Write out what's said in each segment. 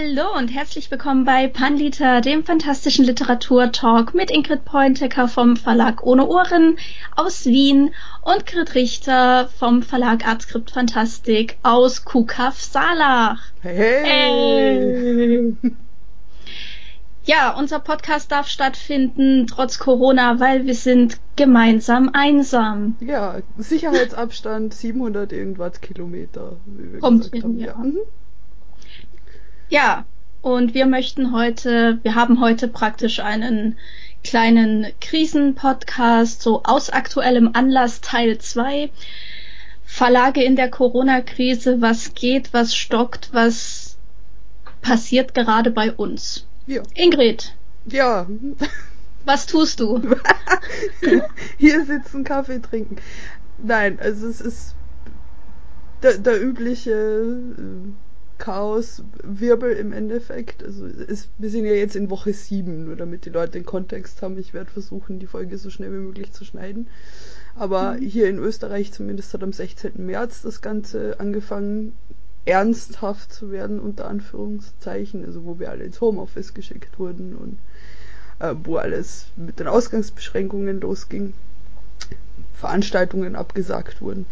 Hallo und herzlich willkommen bei Panliter, dem fantastischen Literaturtalk mit Ingrid Pointecker vom Verlag Ohne Ohren aus Wien und Grit Richter vom Verlag Artskript Fantastik aus Kukaf Salach. Hey. hey. Ja, unser Podcast darf stattfinden trotz Corona, weil wir sind gemeinsam einsam. Ja, Sicherheitsabstand 700 irgendwas Kilometer. Kommt gesagt haben. Ja. Mhm. Ja, und wir möchten heute, wir haben heute praktisch einen kleinen Krisenpodcast, so aus aktuellem Anlass Teil 2. Verlage in der Corona-Krise, was geht, was stockt, was passiert gerade bei uns. Ja. Ingrid. Ja. Was tust du? Hier sitzen, Kaffee trinken. Nein, also es ist der, der übliche äh, Chaos, Wirbel im Endeffekt. Also ist, wir sind ja jetzt in Woche 7, nur damit die Leute den Kontext haben. Ich werde versuchen, die Folge so schnell wie möglich zu schneiden. Aber mhm. hier in Österreich zumindest hat am 16. März das Ganze angefangen, ernsthaft zu werden, unter Anführungszeichen. Also wo wir alle ins Homeoffice geschickt wurden und äh, wo alles mit den Ausgangsbeschränkungen losging. Veranstaltungen abgesagt wurden.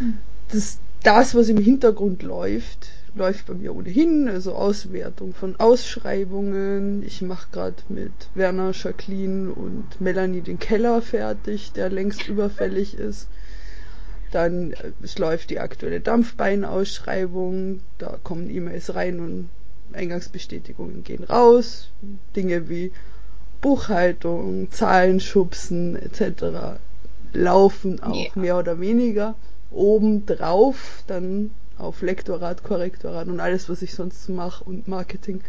Mhm. Das, das, was im Hintergrund läuft, läuft bei mir ohnehin, also Auswertung von Ausschreibungen. Ich mache gerade mit Werner, Jacqueline und Melanie den Keller fertig, der längst überfällig ist. Dann äh, es läuft die aktuelle Dampfbeinausschreibung, da kommen E-Mails rein und Eingangsbestätigungen gehen raus. Dinge wie Buchhaltung, Zahlenschubsen etc. laufen auch yeah. mehr oder weniger. Obendrauf dann auf Lektorat, Korrektorat und alles, was ich sonst mache und Marketing,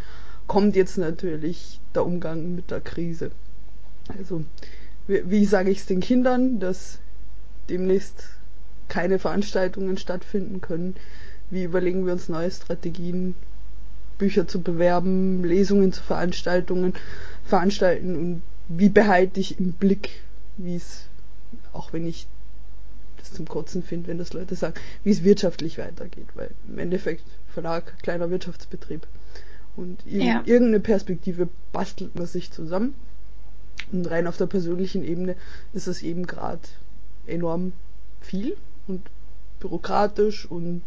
kommt jetzt natürlich der Umgang mit der Krise. Also, wie, wie sage ich es den Kindern, dass demnächst keine Veranstaltungen stattfinden können? Wie überlegen wir uns neue Strategien, Bücher zu bewerben, Lesungen zu Veranstaltungen veranstalten und wie behalte ich im Blick, wie es, auch wenn ich das zum Kotzen finde, wenn das Leute sagen, wie es wirtschaftlich weitergeht, weil im Endeffekt Verlag, kleiner Wirtschaftsbetrieb. Und ja. irgendeine Perspektive bastelt man sich zusammen. Und rein auf der persönlichen Ebene ist es eben gerade enorm viel und bürokratisch und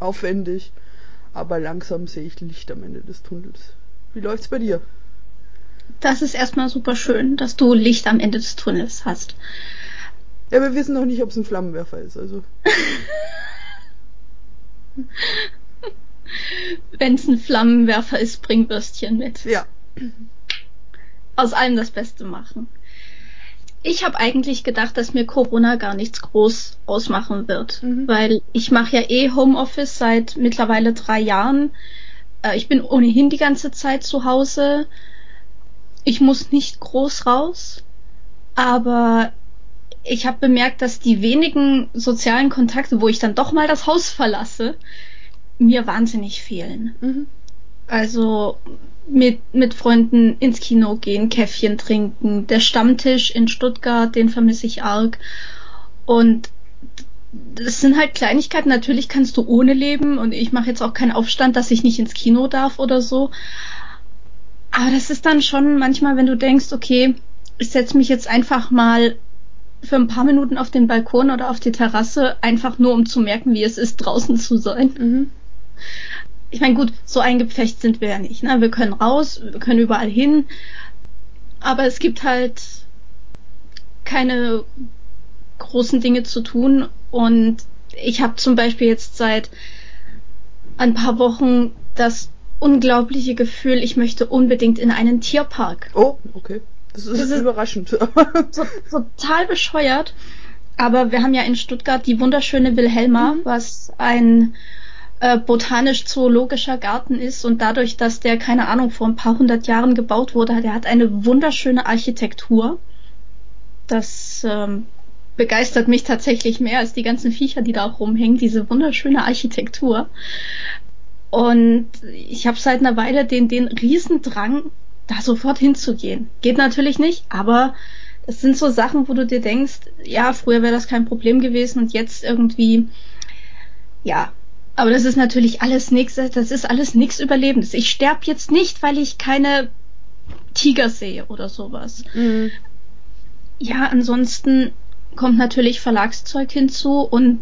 aufwendig, aber langsam sehe ich Licht am Ende des Tunnels. Wie läuft's bei dir? Das ist erstmal super schön, dass du Licht am Ende des Tunnels hast. Ja, wir wissen noch nicht, ob es ein Flammenwerfer ist, also. Wenn es ein Flammenwerfer ist, bring Würstchen mit. Ja. Aus allem das Beste machen. Ich habe eigentlich gedacht, dass mir Corona gar nichts groß ausmachen wird, mhm. weil ich mache ja eh Homeoffice seit mittlerweile drei Jahren. Äh, ich bin ohnehin die ganze Zeit zu Hause. Ich muss nicht groß raus, aber ich habe bemerkt, dass die wenigen sozialen Kontakte, wo ich dann doch mal das Haus verlasse, mir wahnsinnig fehlen. Mhm. Also mit, mit Freunden ins Kino gehen, Käffchen trinken, der Stammtisch in Stuttgart, den vermisse ich arg. Und das sind halt Kleinigkeiten. Natürlich kannst du ohne leben und ich mache jetzt auch keinen Aufstand, dass ich nicht ins Kino darf oder so. Aber das ist dann schon manchmal, wenn du denkst, okay, ich setze mich jetzt einfach mal für ein paar Minuten auf den Balkon oder auf die Terrasse, einfach nur um zu merken, wie es ist, draußen zu sein. Mhm. Ich meine, gut, so eingepfecht sind wir ja nicht. Ne? Wir können raus, wir können überall hin, aber es gibt halt keine großen Dinge zu tun und ich habe zum Beispiel jetzt seit ein paar Wochen das unglaubliche Gefühl, ich möchte unbedingt in einen Tierpark. Oh, okay. Das ist, das ist überraschend. so, total bescheuert. Aber wir haben ja in Stuttgart die wunderschöne Wilhelma, mhm. was ein äh, botanisch-zoologischer Garten ist und dadurch, dass der, keine Ahnung, vor ein paar hundert Jahren gebaut wurde, der hat eine wunderschöne Architektur. Das ähm, begeistert mich tatsächlich mehr als die ganzen Viecher, die da auch rumhängen, diese wunderschöne Architektur. Und ich habe seit einer Weile den, den Riesendrang, da sofort hinzugehen. Geht natürlich nicht, aber es sind so Sachen, wo du dir denkst, ja, früher wäre das kein Problem gewesen und jetzt irgendwie, ja, Aber das ist natürlich alles nichts, das ist alles nichts Überlebendes. Ich sterbe jetzt nicht, weil ich keine Tiger sehe oder sowas. Mhm. Ja, ansonsten kommt natürlich Verlagszeug hinzu und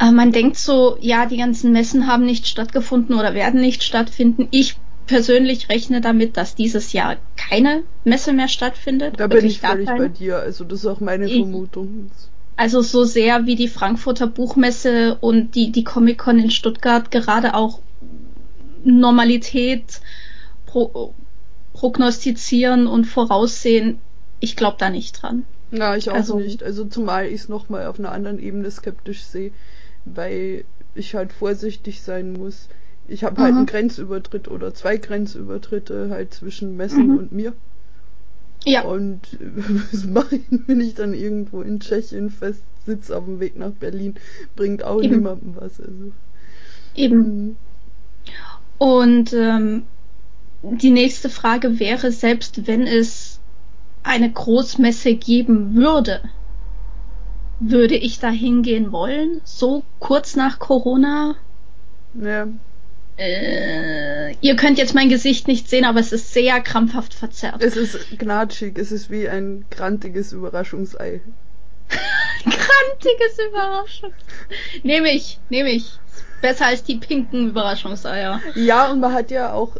äh, man denkt so, ja, die ganzen Messen haben nicht stattgefunden oder werden nicht stattfinden. Ich persönlich rechne damit, dass dieses Jahr keine Messe mehr stattfindet. Da bin ich völlig bei dir. Also das ist auch meine Vermutung. Also so sehr wie die Frankfurter Buchmesse und die, die Comic-Con in Stuttgart gerade auch Normalität pro, prognostizieren und voraussehen, ich glaube da nicht dran. Ja, ich auch also, nicht. Also zumal ich es nochmal auf einer anderen Ebene skeptisch sehe, weil ich halt vorsichtig sein muss. Ich habe halt einen Grenzübertritt oder zwei Grenzübertritte halt zwischen Messen mhm. und mir. Ja. Und was mache ich, wenn ich dann irgendwo in Tschechien fest sitze auf dem Weg nach Berlin? Bringt auch Eben. niemandem was. Also. Eben. Mhm. Und ähm, die nächste Frage wäre, selbst wenn es eine Großmesse geben würde, würde ich da hingehen wollen? So kurz nach Corona? Ja. Äh, ihr könnt jetzt mein Gesicht nicht sehen, aber es ist sehr krampfhaft verzerrt. Es ist gnatschig, es ist wie ein grantiges Überraschungsei. grantiges Überraschungsei. Nehme ich, nehme ich. Besser als die pinken Überraschungseier. Ja, und man hat ja auch,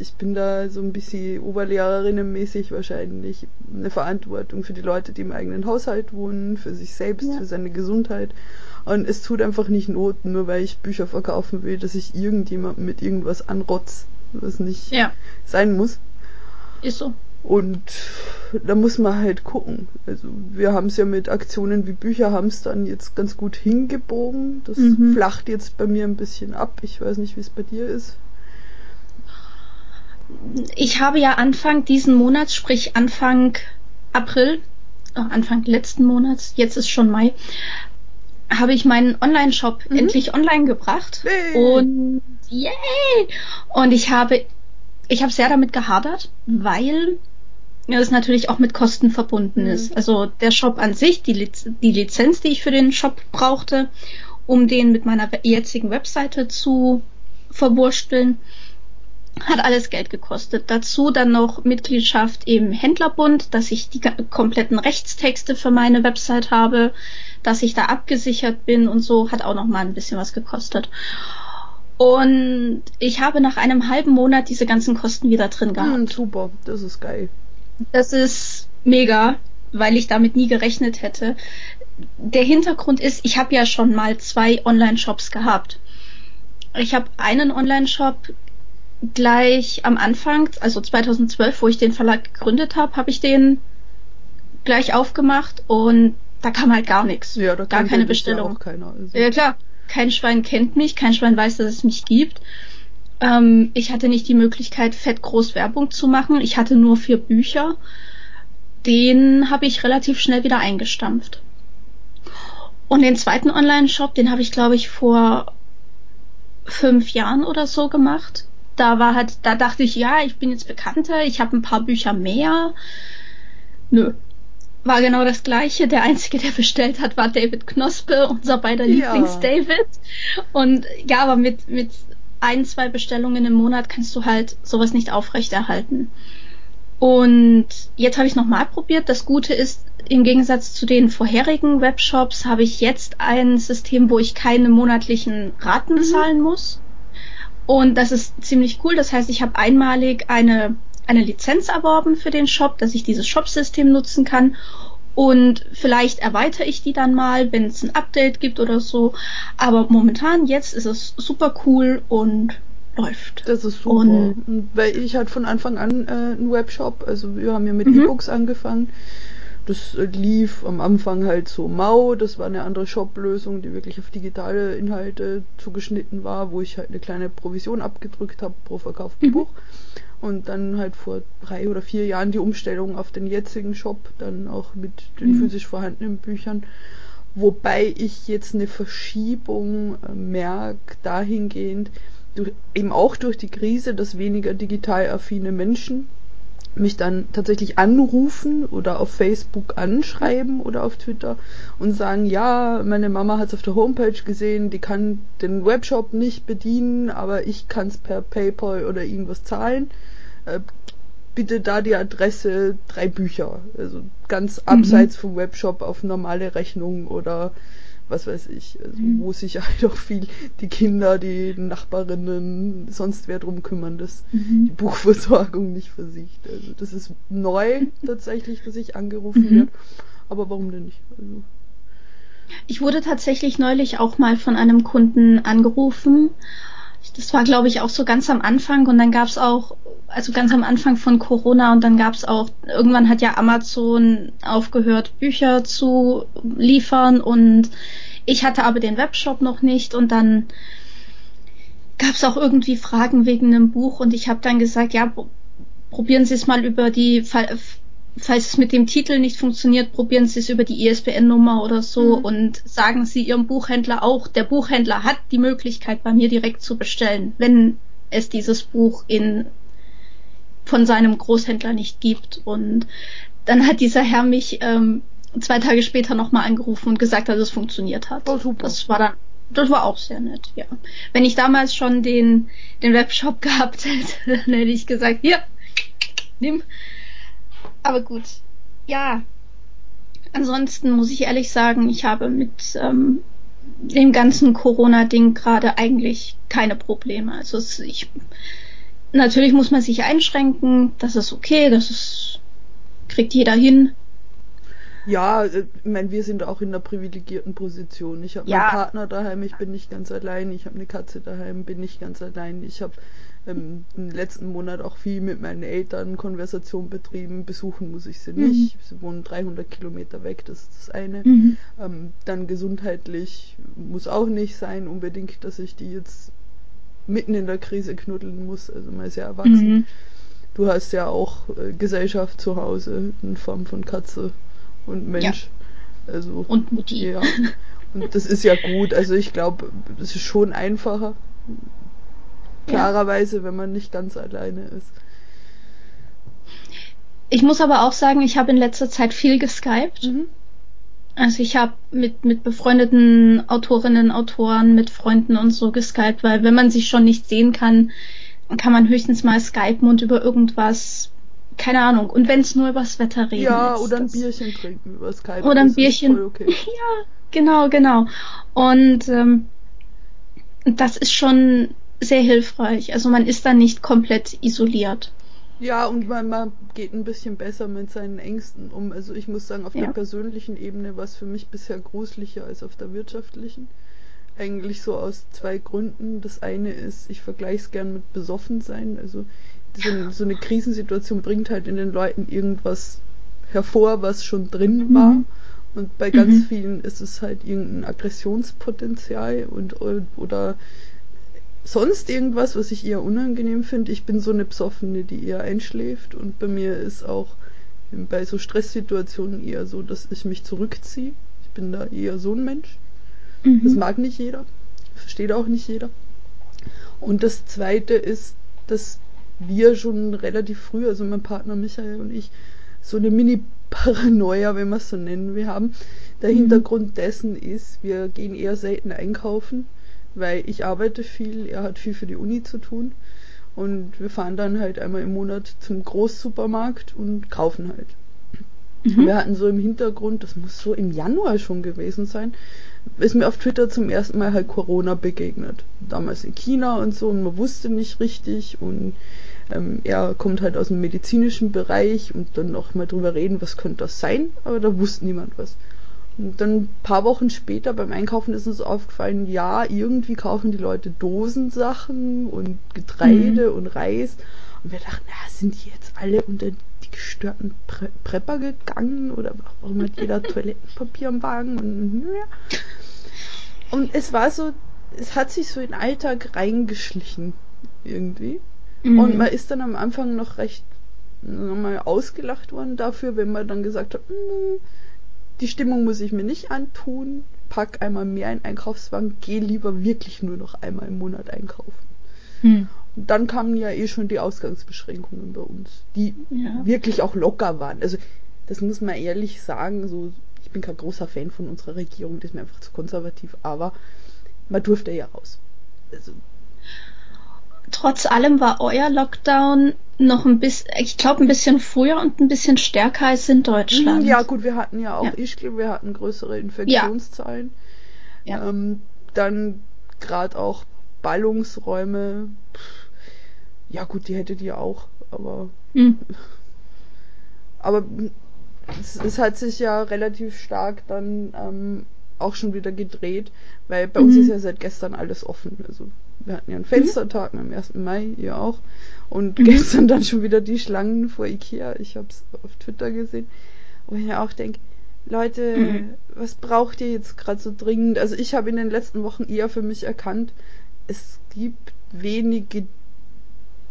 ich bin da so ein bisschen Oberlehrerinnenmäßig wahrscheinlich, eine Verantwortung für die Leute, die im eigenen Haushalt wohnen, für sich selbst, ja. für seine Gesundheit. Und es tut einfach nicht Not, nur weil ich Bücher verkaufen will, dass ich irgendjemandem mit irgendwas anrotz, was nicht ja. sein muss. Ist so. Und da muss man halt gucken. Also wir haben es ja mit Aktionen wie Bücher haben es dann jetzt ganz gut hingebogen. Das mhm. flacht jetzt bei mir ein bisschen ab. Ich weiß nicht, wie es bei dir ist. Ich habe ja Anfang diesen Monats, sprich Anfang April, oh, Anfang letzten Monats, jetzt ist schon Mai, habe ich meinen Online-Shop mhm. endlich online gebracht. Hey. Und yay! Und ich habe, ich habe sehr damit gehadert, weil das natürlich auch mit Kosten verbunden mhm. ist. Also der Shop an sich, die, Liz die Lizenz, die ich für den Shop brauchte, um den mit meiner jetzigen Webseite zu verwursteln, hat alles Geld gekostet. Dazu dann noch Mitgliedschaft im Händlerbund, dass ich die kompletten Rechtstexte für meine Website habe, dass ich da abgesichert bin und so, hat auch noch mal ein bisschen was gekostet. Und ich habe nach einem halben Monat diese ganzen Kosten wieder drin gehabt. Hm, super, das ist geil. Das ist mega, weil ich damit nie gerechnet hätte. Der Hintergrund ist, ich habe ja schon mal zwei Online-Shops gehabt. Ich habe einen Online-Shop gleich am Anfang, also 2012, wo ich den Verlag gegründet habe, habe ich den gleich aufgemacht und da kam halt gar nichts. Ja, da gar keine Bestellung. Ja, keiner, also. ja klar, kein Schwein kennt mich, kein Schwein weiß, dass es mich gibt. Ähm, ich hatte nicht die Möglichkeit, fett groß Werbung zu machen. Ich hatte nur vier Bücher. Den habe ich relativ schnell wieder eingestampft. Und den zweiten Online-Shop, den habe ich, glaube ich, vor fünf Jahren oder so gemacht. Da war halt, da dachte ich, ja, ich bin jetzt bekannter, ich habe ein paar Bücher mehr. Nö. War genau das gleiche. Der einzige, der bestellt hat, war David Knospe, unser beider ja. Lieblings-David. Und ja, aber mit, mit ein, zwei Bestellungen im Monat kannst du halt sowas nicht aufrechterhalten. Und jetzt habe ich nochmal probiert. Das Gute ist, im Gegensatz zu den vorherigen Webshops habe ich jetzt ein System, wo ich keine monatlichen Raten mhm. zahlen muss. Und das ist ziemlich cool. Das heißt, ich habe einmalig eine, eine Lizenz erworben für den Shop, dass ich dieses Shop-System nutzen kann. Und vielleicht erweitere ich die dann mal, wenn es ein Update gibt oder so. Aber momentan jetzt ist es super cool und läuft. Das ist super. Und Weil ich halt von Anfang an äh, einen Webshop, also wir haben ja mit mhm. E-Books angefangen. Das äh, lief am Anfang halt so mau, das war eine andere Shop-Lösung, die wirklich auf digitale Inhalte zugeschnitten war, wo ich halt eine kleine Provision abgedrückt habe pro verkauften mhm. Buch und dann halt vor drei oder vier Jahren die Umstellung auf den jetzigen Shop, dann auch mit den mhm. physisch vorhandenen Büchern. Wobei ich jetzt eine Verschiebung äh, merke dahingehend, durch, eben auch durch die Krise, dass weniger digital affine Menschen mich dann tatsächlich anrufen oder auf Facebook anschreiben oder auf Twitter und sagen, ja, meine Mama hat es auf der Homepage gesehen, die kann den Webshop nicht bedienen, aber ich kann es per PayPal oder irgendwas zahlen. Äh, bitte da die Adresse, drei Bücher. Also ganz abseits mhm. vom Webshop auf normale Rechnung oder was weiß ich, also mhm. wo sich halt auch viel die Kinder, die Nachbarinnen, sonst wer drum kümmern, dass mhm. die Buchversorgung nicht versiegt. Also das ist neu tatsächlich, dass ich angerufen mhm. werde. Aber warum denn nicht? Also ich wurde tatsächlich neulich auch mal von einem Kunden angerufen. Das war, glaube ich, auch so ganz am Anfang und dann gab es auch, also ganz am Anfang von Corona und dann gab es auch, irgendwann hat ja Amazon aufgehört, Bücher zu liefern und ich hatte aber den Webshop noch nicht und dann gab es auch irgendwie Fragen wegen einem Buch und ich habe dann gesagt, ja, probieren Sie es mal über die, falls es mit dem Titel nicht funktioniert, probieren Sie es über die ISBN-Nummer oder so mhm. und sagen Sie Ihrem Buchhändler auch, der Buchhändler hat die Möglichkeit, bei mir direkt zu bestellen, wenn es dieses Buch in von seinem Großhändler nicht gibt. Und dann hat dieser Herr mich ähm, zwei Tage später nochmal angerufen und gesagt, dass es funktioniert hat. Oh, super. Das war dann, das war auch sehr nett, ja. Wenn ich damals schon den, den Webshop gehabt hätte, dann hätte ich gesagt, hier, nimm. Aber gut, ja. Ansonsten muss ich ehrlich sagen, ich habe mit ähm, dem ganzen Corona-Ding gerade eigentlich keine Probleme. Also es, ich, natürlich muss man sich einschränken, das ist okay, das ist, kriegt jeder hin. Ja, äh, ich meine, wir sind auch in einer privilegierten Position. Ich habe ja. meinen Partner daheim, ich bin nicht ganz allein. Ich habe eine Katze daheim, bin nicht ganz allein. Ich habe ähm, im letzten Monat auch viel mit meinen Eltern Konversation betrieben. Besuchen muss ich sie mhm. nicht. Sie wohnen 300 Kilometer weg, das ist das eine. Mhm. Ähm, dann gesundheitlich muss auch nicht sein unbedingt, dass ich die jetzt mitten in der Krise knuddeln muss. Also man ist ja erwachsen. Mhm. Du hast ja auch äh, Gesellschaft zu Hause in Form von Katze und Mensch. Ja. Also, und Mutti. Ja. Und das ist ja gut. Also ich glaube, das ist schon einfacher. Klarerweise, wenn man nicht ganz alleine ist. Ich muss aber auch sagen, ich habe in letzter Zeit viel geskypt. Mhm. Also ich habe mit, mit befreundeten Autorinnen, Autoren, mit Freunden und so geskypt, weil wenn man sich schon nicht sehen kann, kann man höchstens mal skypen und über irgendwas keine Ahnung. Und wenn es nur übers Wetter reden ja, ist. Ja, oder ein Bierchen trinken über Skype. Oder ein Bierchen. Okay. Ja, genau, genau. Und ähm, das ist schon sehr hilfreich. Also man ist dann nicht komplett isoliert. Ja, und man, man geht ein bisschen besser mit seinen Ängsten um. Also ich muss sagen, auf ja. der persönlichen Ebene war es für mich bisher gruseliger als auf der wirtschaftlichen. Eigentlich so aus zwei Gründen. Das eine ist, ich vergleiche es gern mit besoffen sein. Also so, so, eine Krisensituation bringt halt in den Leuten irgendwas hervor, was schon drin war. Mhm. Und bei ganz mhm. vielen ist es halt irgendein Aggressionspotenzial und oder sonst irgendwas, was ich eher unangenehm finde. Ich bin so eine Psoffene, die eher einschläft und bei mir ist auch bei so Stresssituationen eher so, dass ich mich zurückziehe. Ich bin da eher so ein Mensch. Mhm. Das mag nicht jeder, versteht auch nicht jeder. Und das zweite ist, dass wir schon relativ früh, also mein Partner Michael und ich, so eine Mini-Paranoia, wenn wir es so nennen, wir haben. Der mhm. Hintergrund dessen ist, wir gehen eher selten einkaufen, weil ich arbeite viel, er hat viel für die Uni zu tun. Und wir fahren dann halt einmal im Monat zum Großsupermarkt und kaufen halt. Mhm. Wir hatten so im Hintergrund, das muss so im Januar schon gewesen sein, ist mir auf Twitter zum ersten Mal halt Corona begegnet. Damals in China und so und man wusste nicht richtig und ähm, er kommt halt aus dem medizinischen Bereich und dann noch mal drüber reden, was könnte das sein, aber da wusste niemand was. Und dann ein paar Wochen später beim Einkaufen ist uns aufgefallen, ja, irgendwie kaufen die Leute Dosensachen und Getreide mhm. und Reis. Und wir dachten, ja, sind die jetzt alle unter die gestörten Pre Prepper gegangen oder warum hat jeder Toilettenpapier am Wagen? Und, ja. und es war so, es hat sich so in den Alltag reingeschlichen irgendwie. Mhm. Und man ist dann am Anfang noch recht mal ausgelacht worden dafür, wenn man dann gesagt hat, hm, die Stimmung muss ich mir nicht antun, pack einmal mehr in Einkaufswagen, geh lieber wirklich nur noch einmal im Monat einkaufen. Mhm. Und dann kamen ja eh schon die Ausgangsbeschränkungen bei uns, die ja. wirklich auch locker waren. Also das muss man ehrlich sagen, so ich bin kein großer Fan von unserer Regierung, die ist mir einfach zu konservativ, aber man durfte ja raus. Also, Trotz allem war euer Lockdown noch ein bisschen, ich glaube, ein bisschen früher und ein bisschen stärker als in Deutschland. Ja, gut, wir hatten ja auch, ja. ich glaube, wir hatten größere Infektionszahlen. Ja. ja. Ähm, dann gerade auch Ballungsräume. Ja, gut, die hätte die auch, aber. Mhm. Aber es, es, hat sich ja relativ stark dann ähm, auch schon wieder gedreht, weil bei mhm. uns ist ja seit gestern alles offen. Also wir hatten ja einen Fenstertag mhm. am 1. Mai, ihr auch. Und mhm. gestern dann schon wieder die Schlangen vor Ikea. Ich habe es auf Twitter gesehen. Wo ich mir auch denke, Leute, mhm. was braucht ihr jetzt gerade so dringend? Also ich habe in den letzten Wochen eher für mich erkannt, es gibt wenige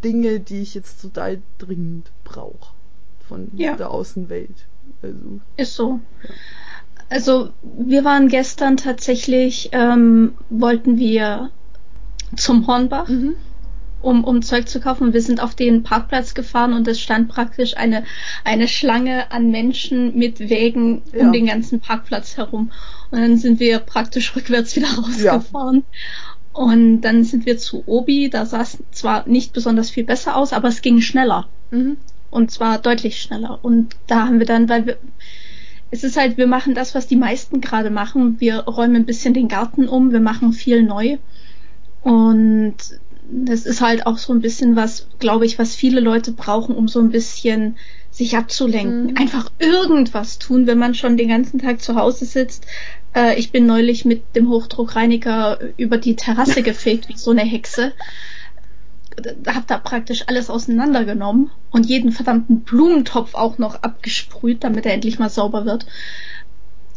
Dinge, die ich jetzt total dringend brauche von ja. der Außenwelt. Also, Ist so. Ja. Also wir waren gestern tatsächlich, ähm, wollten wir zum Hornbach, mhm. um, um Zeug zu kaufen. Wir sind auf den Parkplatz gefahren und es stand praktisch eine, eine Schlange an Menschen mit Wägen ja. um den ganzen Parkplatz herum. Und dann sind wir praktisch rückwärts wieder rausgefahren. Ja. Und dann sind wir zu Obi, da sah es zwar nicht besonders viel besser aus, aber es ging schneller. Mhm. Und zwar deutlich schneller. Und da haben wir dann, weil wir, es ist halt, wir machen das, was die meisten gerade machen. Wir räumen ein bisschen den Garten um, wir machen viel neu. Und das ist halt auch so ein bisschen was, glaube ich, was viele Leute brauchen, um so ein bisschen sich abzulenken. Mhm. Einfach irgendwas tun, wenn man schon den ganzen Tag zu Hause sitzt. Äh, ich bin neulich mit dem Hochdruckreiniger über die Terrasse gefegt, wie so eine Hexe habe da praktisch alles auseinandergenommen und jeden verdammten Blumentopf auch noch abgesprüht, damit er endlich mal sauber wird.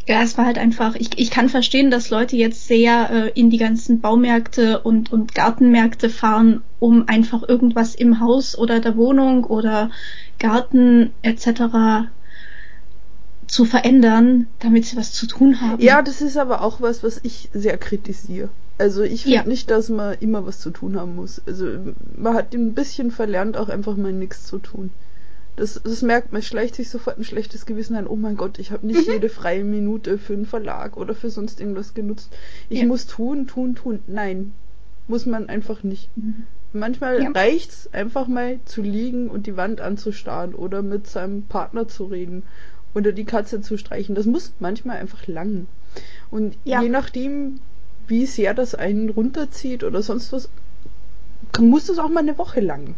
Ja, es war halt einfach, ich, ich kann verstehen, dass Leute jetzt sehr äh, in die ganzen Baumärkte und, und Gartenmärkte fahren, um einfach irgendwas im Haus oder der Wohnung oder Garten etc. zu verändern, damit sie was zu tun haben. Ja, das ist aber auch was, was ich sehr kritisiere. Also ich finde ja. nicht, dass man immer was zu tun haben muss. Also man hat ein bisschen verlernt, auch einfach mal nichts zu tun. Das, das merkt man, schleicht sich sofort ein schlechtes Gewissen ein. Oh mein Gott, ich habe nicht mhm. jede freie Minute für einen Verlag oder für sonst irgendwas genutzt. Ich ja. muss tun, tun, tun. Nein, muss man einfach nicht. Mhm. Manchmal ja. reicht's einfach mal zu liegen und die Wand anzustarren oder mit seinem Partner zu reden oder die Katze zu streichen. Das muss manchmal einfach lang. Und ja. je nachdem, wie sehr das einen runterzieht oder sonst was, muss das auch mal eine Woche lang.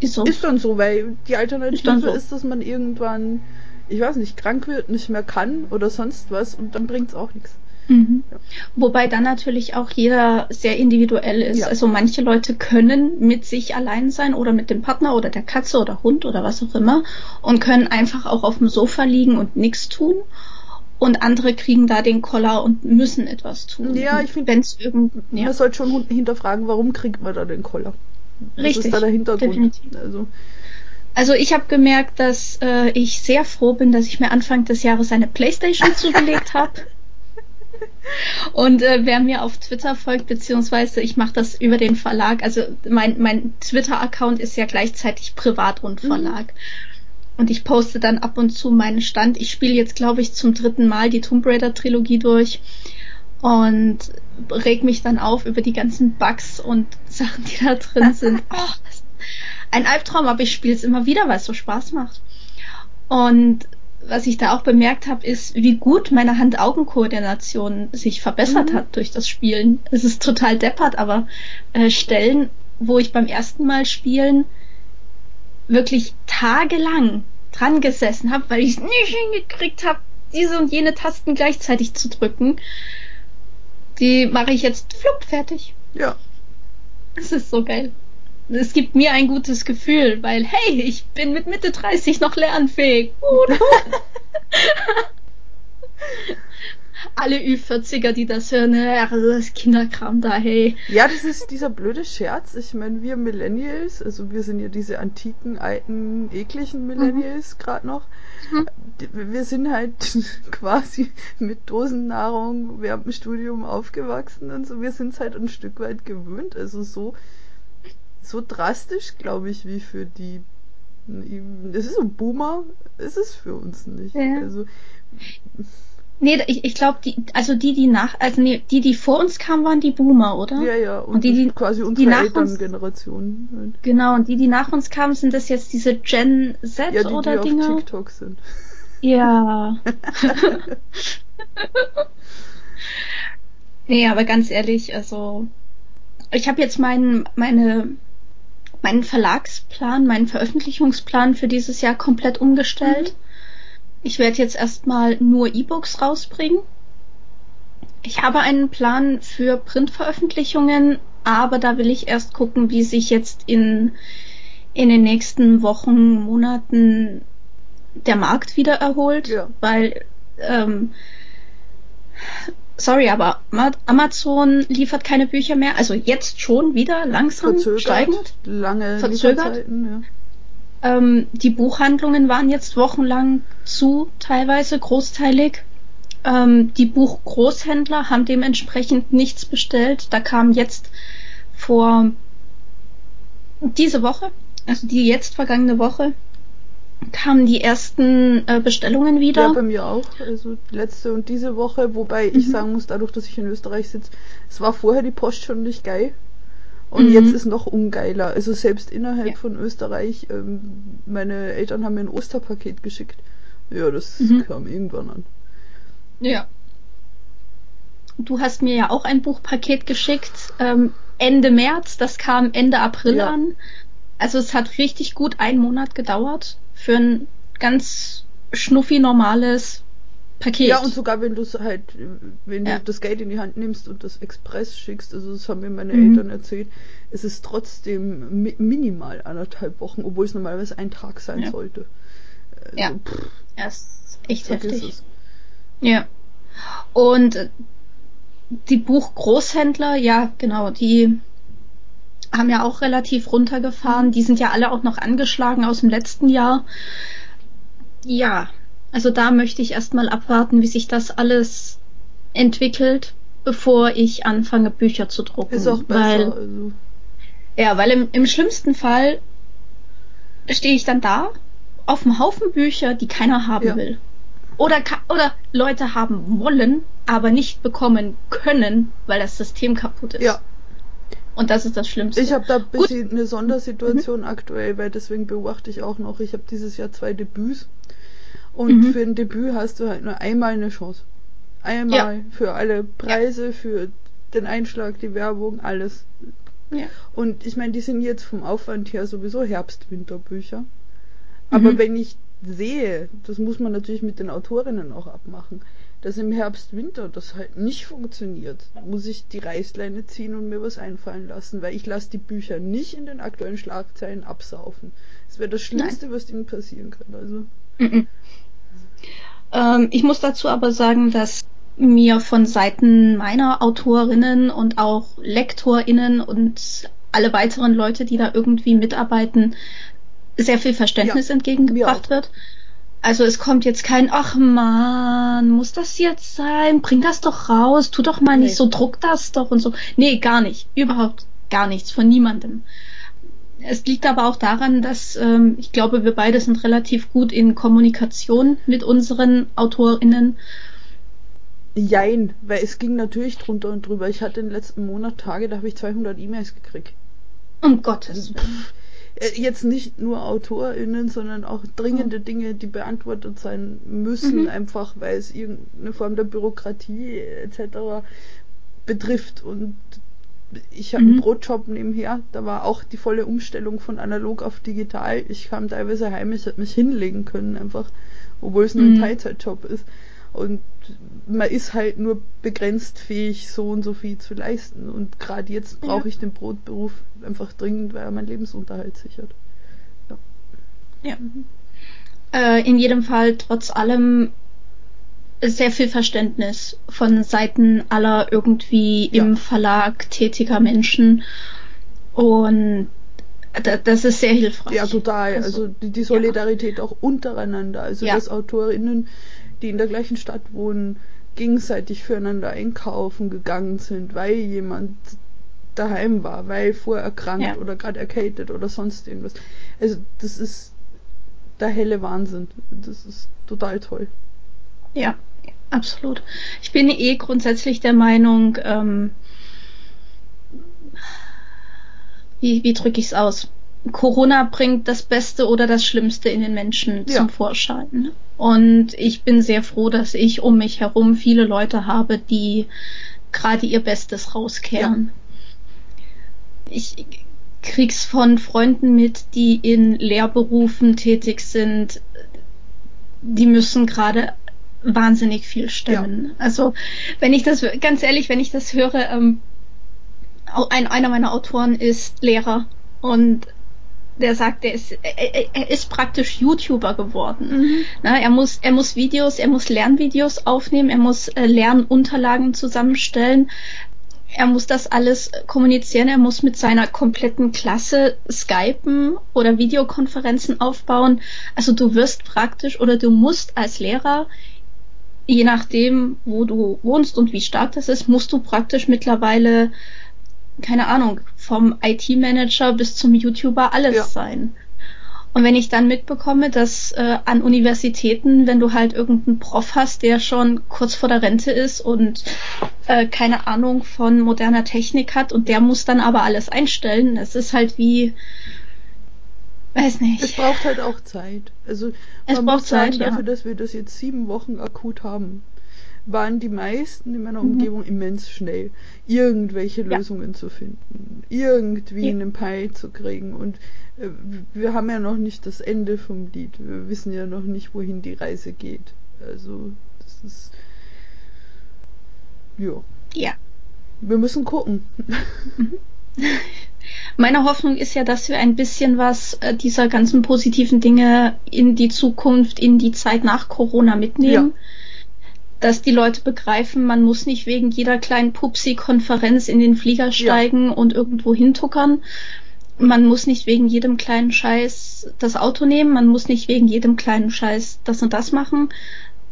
Ist so. Ist dann so, weil die Alternative ist, so. ist, dass man irgendwann, ich weiß nicht, krank wird, nicht mehr kann oder sonst was und dann bringt es auch nichts. Mhm. Ja. Wobei dann natürlich auch jeder sehr individuell ist. Ja. Also manche Leute können mit sich allein sein oder mit dem Partner oder der Katze oder Hund oder was auch immer und können einfach auch auf dem Sofa liegen und nichts tun und andere kriegen da den Koller und müssen etwas tun. Ja, ich finde, ja. man sollte schon hinterfragen, warum kriegt man da den Koller? Richtig. Was ist da der Hintergrund? Definitiv. Also, also ich habe gemerkt, dass äh, ich sehr froh bin, dass ich mir Anfang des Jahres eine Playstation zugelegt habe. Und äh, wer mir auf Twitter folgt, beziehungsweise ich mache das über den Verlag, also mein, mein Twitter-Account ist ja gleichzeitig Privat und mhm. Verlag. Mhm. Und ich poste dann ab und zu meinen Stand. Ich spiele jetzt, glaube ich, zum dritten Mal die Tomb Raider Trilogie durch und reg mich dann auf über die ganzen Bugs und Sachen, die da drin sind. Oh, ein Albtraum, aber ich spiele es immer wieder, weil es so Spaß macht. Und was ich da auch bemerkt habe, ist, wie gut meine Hand-Augen-Koordination sich verbessert mhm. hat durch das Spielen. Es ist total deppert, aber äh, Stellen, wo ich beim ersten Mal spielen wirklich tagelang dran gesessen habe, weil ich es nicht hingekriegt habe, diese und jene Tasten gleichzeitig zu drücken. Die mache ich jetzt flupp fertig. Ja. Es ist so geil. Es gibt mir ein gutes Gefühl, weil hey, ich bin mit Mitte 30 noch lernfähig. alle Ü40er, die das hören, ja, das ist Kinderkram da, hey. Ja, das ist dieser blöde Scherz. Ich meine, wir Millennials, also wir sind ja diese antiken, alten, ekligen Millennials mhm. gerade noch. Mhm. wir sind halt quasi mit Dosennahrung während dem Studium aufgewachsen und so. Wir sind es halt ein Stück weit gewöhnt. Also so, so drastisch, glaube ich, wie für die. Das ist ein Boomer, ist es für uns nicht. Ja. Also, Nee, ich, ich glaube, die, also die, die nach, also nee, die, die vor uns kamen, waren die Boomer, oder? Ja, ja, und, und die, die quasi unsere Elterngeneration. Halt. Genau, und die, die nach uns kamen, sind das jetzt diese Gen Z ja, die, oder die Dinge? auf TikTok sind. Ja. nee, aber ganz ehrlich, also ich habe jetzt meinen, meine, meinen Verlagsplan, meinen Veröffentlichungsplan für dieses Jahr komplett umgestellt. Mhm ich werde jetzt erstmal nur E-Books rausbringen. Ich habe einen Plan für Printveröffentlichungen, aber da will ich erst gucken, wie sich jetzt in, in den nächsten Wochen, Monaten der Markt wieder erholt, ja. weil ähm, sorry, aber Amazon liefert keine Bücher mehr, also jetzt schon wieder langsam verzögert, steigend, lange verzögert. Ja. Ähm, die Buchhandlungen waren jetzt wochenlang zu, teilweise großteilig. Ähm, die Buchgroßhändler haben dementsprechend nichts bestellt. Da kam jetzt vor diese Woche, also die jetzt vergangene Woche, kamen die ersten äh, Bestellungen wieder. Ja, bei mir auch. Also letzte und diese Woche, wobei mhm. ich sagen muss, dadurch, dass ich in Österreich sitze, es war vorher die Post schon nicht geil. Und mhm. jetzt ist noch ungeiler. Also selbst innerhalb ja. von Österreich, ähm, meine Eltern haben mir ein Osterpaket geschickt. Ja, das mhm. kam irgendwann an. Ja. Du hast mir ja auch ein Buchpaket geschickt, ähm, Ende März, das kam Ende April ja. an. Also es hat richtig gut einen Monat gedauert für ein ganz schnuffi normales Paket. Ja, und sogar wenn du es halt, wenn ja. du das Geld in die Hand nimmst und das Express schickst, also das haben mir meine mhm. Eltern erzählt, es ist trotzdem mi minimal anderthalb Wochen, obwohl es normalerweise ein Tag sein ja. sollte. Also, ja. Pff, ja, ist echt heftig. Es. Ja. Und die Buchgroßhändler, ja, genau, die haben ja auch relativ runtergefahren. Mhm. Die sind ja alle auch noch angeschlagen aus dem letzten Jahr. Ja, also da möchte ich erstmal abwarten, wie sich das alles entwickelt, bevor ich anfange, Bücher zu drucken. Ist auch besser. Weil, also. Ja, weil im, im schlimmsten Fall stehe ich dann da auf einem Haufen Bücher, die keiner haben ja. will. Oder, oder Leute haben wollen, aber nicht bekommen können, weil das System kaputt ist. Ja. Und das ist das Schlimmste. Ich habe da ein bisschen Gut. eine Sondersituation mhm. aktuell, weil deswegen beobachte ich auch noch, ich habe dieses Jahr zwei Debüts und mhm. für ein Debüt hast du halt nur einmal eine Chance. Einmal ja. für alle Preise, ja. für den Einschlag, die Werbung, alles. Ja. Und ich meine, die sind jetzt vom Aufwand her sowieso Herbst-Winterbücher. Aber mhm. wenn ich sehe, das muss man natürlich mit den Autorinnen auch abmachen, dass im Herbst, Winter das halt nicht funktioniert, muss ich die Reißleine ziehen und mir was einfallen lassen, weil ich lasse die Bücher nicht in den aktuellen Schlagzeilen absaufen. Das wäre das Schlimmste, Nein. was ihnen passieren kann. Also. Mhm. Ähm, ich muss dazu aber sagen, dass mir von Seiten meiner Autorinnen und auch Lektorinnen und alle weiteren Leute, die da irgendwie mitarbeiten, sehr viel Verständnis ja, entgegengebracht wird. Also es kommt jetzt kein, ach man, muss das jetzt sein? Bring das doch raus, tu doch mal nee. nicht so, druck das doch und so. Nee, gar nicht. Überhaupt gar nichts von niemandem. Es liegt aber auch daran, dass ähm, ich glaube, wir beide sind relativ gut in Kommunikation mit unseren AutorInnen. Jein, weil es ging natürlich drunter und drüber. Ich hatte in den letzten Monat Tage, da habe ich 200 E-Mails gekriegt. Um Gottes Willen. Äh, jetzt nicht nur AutorInnen, sondern auch dringende mhm. Dinge, die beantwortet sein müssen, mhm. einfach weil es irgendeine Form der Bürokratie etc. betrifft. Und ich habe mhm. einen Brotjob nebenher, da war auch die volle Umstellung von analog auf digital. Ich kam teilweise heim, ich hätte mich hinlegen können, einfach, obwohl es nur ein mhm. Teilzeitjob ist. Und man ist halt nur begrenzt fähig, so und so viel zu leisten. Und gerade jetzt brauche ja. ich den Brotberuf einfach dringend, weil er meinen Lebensunterhalt sichert. Ja. ja. Äh, in jedem Fall, trotz allem, sehr viel Verständnis von Seiten aller irgendwie ja. im Verlag tätiger Menschen. Und das ist sehr hilfreich. Ja, total. Also, also die, Solidarität ja. auch untereinander. Also ja. dass AutorInnen, die in der gleichen Stadt wohnen, gegenseitig füreinander einkaufen gegangen sind, weil jemand daheim war, weil vorher erkrankt ja. oder gerade erkältet oder sonst irgendwas. Also das ist der helle Wahnsinn. Das ist total toll. Ja, absolut. Ich bin eh grundsätzlich der Meinung, ähm, wie, wie drücke ich es aus? Corona bringt das Beste oder das Schlimmste in den Menschen ja. zum Vorschein. Und ich bin sehr froh, dass ich um mich herum viele Leute habe, die gerade ihr Bestes rauskehren. Ja. Ich krieg's von Freunden mit, die in Lehrberufen tätig sind. Die müssen gerade wahnsinnig viel stemmen. Ja. Also wenn ich das ganz ehrlich, wenn ich das höre, ähm, ein, einer meiner Autoren ist Lehrer und der sagt, er ist, er, er ist praktisch YouTuber geworden. Mhm. Na, er muss, er muss Videos, er muss Lernvideos aufnehmen, er muss äh, Lernunterlagen zusammenstellen. Er muss das alles kommunizieren, er muss mit seiner kompletten Klasse skypen oder Videokonferenzen aufbauen. Also du wirst praktisch oder du musst als Lehrer, je nachdem, wo du wohnst und wie stark das ist, musst du praktisch mittlerweile keine Ahnung, vom IT-Manager bis zum YouTuber alles ja. sein. Und wenn ich dann mitbekomme, dass äh, an Universitäten, wenn du halt irgendeinen Prof hast, der schon kurz vor der Rente ist und äh, keine Ahnung von moderner Technik hat und der muss dann aber alles einstellen, es ist halt wie, weiß nicht. Es braucht halt auch Zeit. Also es man braucht muss sagen, Zeit, dafür, ja. dass wir das jetzt sieben Wochen akut haben, waren die meisten in meiner mhm. Umgebung immens schnell, irgendwelche ja. Lösungen zu finden, irgendwie ja. einen Pi zu kriegen. Und äh, wir haben ja noch nicht das Ende vom Lied. Wir wissen ja noch nicht, wohin die Reise geht. Also, das ist. Ja. Ja. Wir müssen gucken. Mhm. Meine Hoffnung ist ja, dass wir ein bisschen was äh, dieser ganzen positiven Dinge in die Zukunft, in die Zeit nach Corona mitnehmen. Ja dass die Leute begreifen, man muss nicht wegen jeder kleinen Pupsi-Konferenz in den Flieger steigen ja. und irgendwo hintuckern. Man muss nicht wegen jedem kleinen Scheiß das Auto nehmen, man muss nicht wegen jedem kleinen Scheiß das und das machen,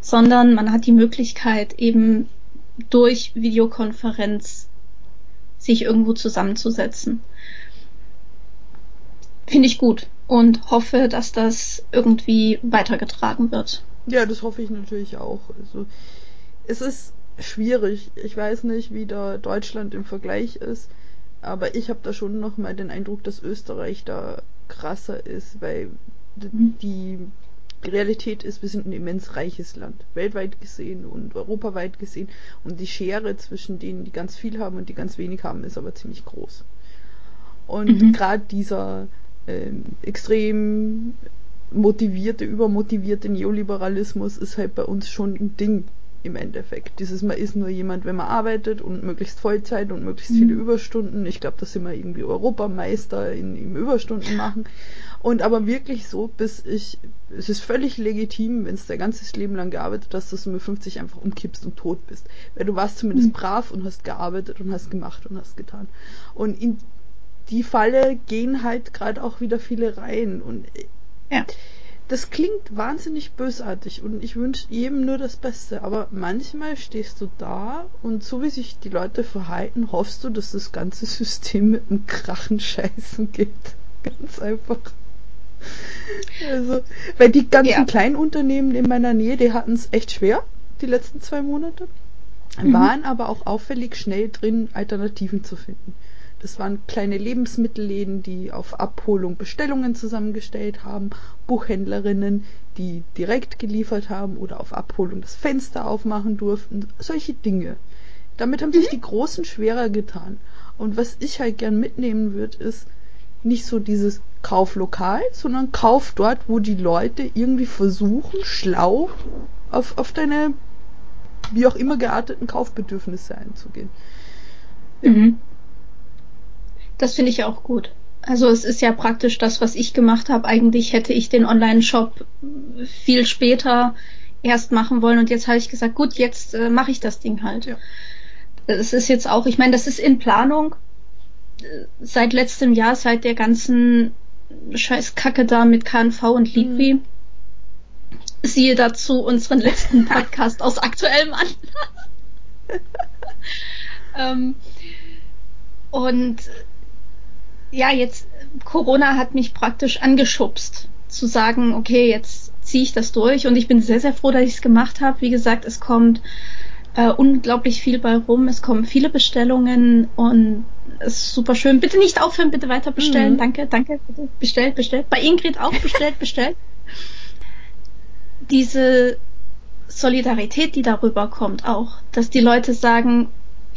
sondern man hat die Möglichkeit eben durch Videokonferenz sich irgendwo zusammenzusetzen. Finde ich gut und hoffe, dass das irgendwie weitergetragen wird. Ja, das hoffe ich natürlich auch. Also es ist schwierig. Ich weiß nicht, wie da Deutschland im Vergleich ist, aber ich habe da schon noch mal den Eindruck, dass Österreich da krasser ist, weil mhm. die Realität ist, wir sind ein immens reiches Land, weltweit gesehen und europaweit gesehen. Und die Schere zwischen denen, die ganz viel haben und die ganz wenig haben, ist aber ziemlich groß. Und mhm. gerade dieser extrem motivierte, übermotivierte Neoliberalismus ist halt bei uns schon ein Ding im Endeffekt. Dieses man ist nur jemand, wenn man arbeitet und möglichst Vollzeit und möglichst viele mhm. Überstunden. Ich glaube, das sind wir irgendwie Europameister in, im Überstunden machen. Und aber wirklich so, bis ich, es ist völlig legitim, wenn es dein ganzes Leben lang gearbeitet hast, dass du mit 50 einfach umkippst und tot bist. Weil du warst zumindest mhm. brav und hast gearbeitet und hast gemacht und hast getan. Und in die Falle gehen halt gerade auch wieder viele rein. Und ja das klingt wahnsinnig bösartig und ich wünsche jedem nur das Beste, aber manchmal stehst du da und so wie sich die Leute verhalten, hoffst du, dass das ganze System mit einem Krachen scheißen geht. Ganz einfach. Also, weil die ganzen ja. Kleinunternehmen in meiner Nähe, die hatten es echt schwer, die letzten zwei Monate, mhm. waren aber auch auffällig schnell drin, Alternativen zu finden. Das waren kleine Lebensmittelläden, die auf Abholung Bestellungen zusammengestellt haben, Buchhändlerinnen, die direkt geliefert haben oder auf Abholung das Fenster aufmachen durften, solche Dinge. Damit haben mhm. sich die Großen schwerer getan. Und was ich halt gern mitnehmen würde, ist nicht so dieses Kauf lokal, sondern Kauf dort, wo die Leute irgendwie versuchen, schlau auf, auf deine wie auch immer gearteten Kaufbedürfnisse einzugehen. Mhm. Das finde ich auch gut. Also es ist ja praktisch das, was ich gemacht habe. Eigentlich hätte ich den Online-Shop viel später erst machen wollen und jetzt habe ich gesagt, gut, jetzt äh, mache ich das Ding halt. Ja. Es ist jetzt auch, ich meine, das ist in Planung. seit letztem Jahr, seit der ganzen scheiß Kacke da mit KNV und Libri. Mhm. Siehe dazu unseren letzten Podcast aus aktuellem Anlass. ähm, und ja, jetzt Corona hat mich praktisch angeschubst, zu sagen, okay, jetzt ziehe ich das durch und ich bin sehr, sehr froh, dass ich es gemacht habe. Wie gesagt, es kommt äh, unglaublich viel bei rum, es kommen viele Bestellungen und es ist super schön. Bitte nicht aufhören, bitte weiter bestellen. Mhm. Danke, danke, bitte bestellt, bestellt. Bei Ingrid auch bestellt, bestellt. Diese Solidarität, die darüber kommt, auch, dass die Leute sagen,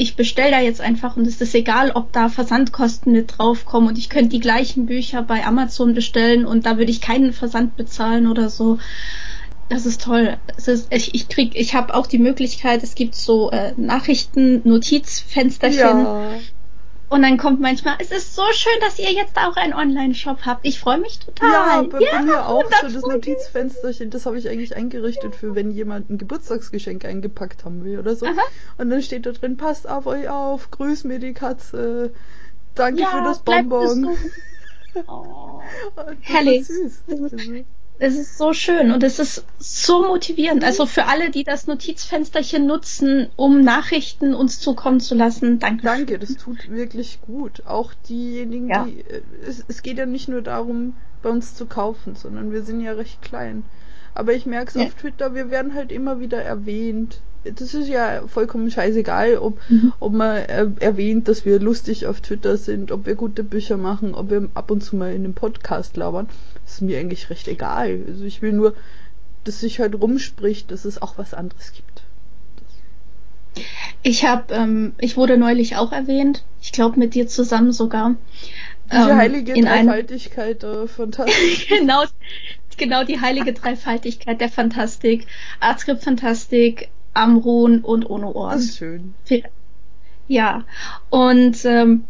ich bestelle da jetzt einfach und es ist egal, ob da Versandkosten mit draufkommen und ich könnte die gleichen Bücher bei Amazon bestellen und da würde ich keinen Versand bezahlen oder so. Das ist toll. Es ist, ich, ich ich habe auch die Möglichkeit, es gibt so äh, Nachrichten, Notizfensterchen. Ja. Und dann kommt manchmal, es ist so schön, dass ihr jetzt auch einen Online-Shop habt. Ich freue mich total. Ja, bei, ja, bei mir auch so das Notizfensterchen, das habe ich eigentlich eingerichtet für wenn jemand ein Geburtstagsgeschenk eingepackt haben will oder so. Aha. Und dann steht da drin, passt auf euch auf, grüß mir die Katze, danke ja, für das Bonbon. Oh, Herrlich. Süß. Es ist so schön und es ist so motivierend. Also für alle, die das Notizfensterchen nutzen, um Nachrichten uns zukommen zu lassen, danke. Danke, das tut wirklich gut. Auch diejenigen, ja. die. Äh, es, es, geht ja nicht nur darum, bei uns zu kaufen, sondern wir sind ja recht klein. Aber ich merke es ja. auf Twitter, wir werden halt immer wieder erwähnt. Das ist ja vollkommen scheißegal, ob, mhm. ob man äh, erwähnt, dass wir lustig auf Twitter sind, ob wir gute Bücher machen, ob wir ab und zu mal in einem Podcast labern ist mir eigentlich recht egal. Also ich will nur, dass sich halt rumspricht, dass es auch was anderes gibt. Ich habe, ähm, ich wurde neulich auch erwähnt, ich glaube mit dir zusammen sogar. Die ähm, heilige Dreifaltigkeit der Fantastik. genau, genau die heilige Dreifaltigkeit der Fantastik. Artskript Fantastik, Amrun und ohne Ohren. Das ist schön. Ja, und ähm,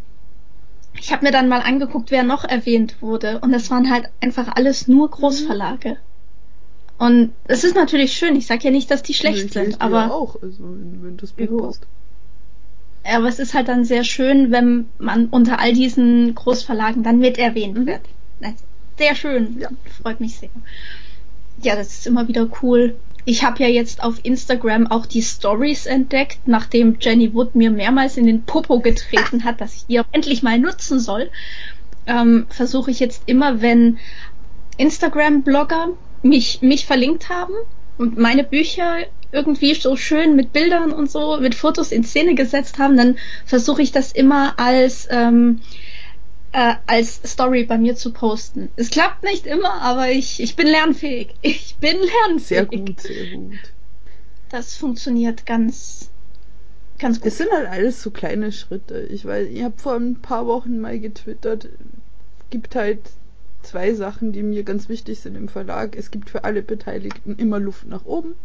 ich habe mir dann mal angeguckt, wer noch erwähnt wurde. Und das waren halt einfach alles nur Großverlage. Und es ist natürlich schön. Ich sage ja nicht, dass die schlecht ich sind, aber ja auch, also wenn das Buch passt. Aber es ist halt dann sehr schön, wenn man unter all diesen Großverlagen dann mit erwähnt mhm. wird. Sehr schön. Ja. Freut mich sehr. Ja, das ist immer wieder cool ich habe ja jetzt auf Instagram auch die Stories entdeckt, nachdem Jenny Wood mir mehrmals in den Popo getreten hat, dass ich auch endlich mal nutzen soll. Ähm, Versuche ich jetzt immer, wenn Instagram-Blogger mich, mich verlinkt haben und meine Bücher irgendwie so schön mit Bildern und so, mit Fotos in Szene gesetzt haben, dann versuche ich das immer als ähm, äh, als Story bei mir zu posten. Es klappt nicht immer, aber ich, ich bin lernfähig. Ich bin lernfähig. Sehr gut, sehr gut. Das funktioniert ganz, ganz gut. Es sind halt alles so kleine Schritte. Ich weiß, ich habe vor ein paar Wochen mal getwittert, gibt halt zwei Sachen, die mir ganz wichtig sind im Verlag. Es gibt für alle Beteiligten immer Luft nach oben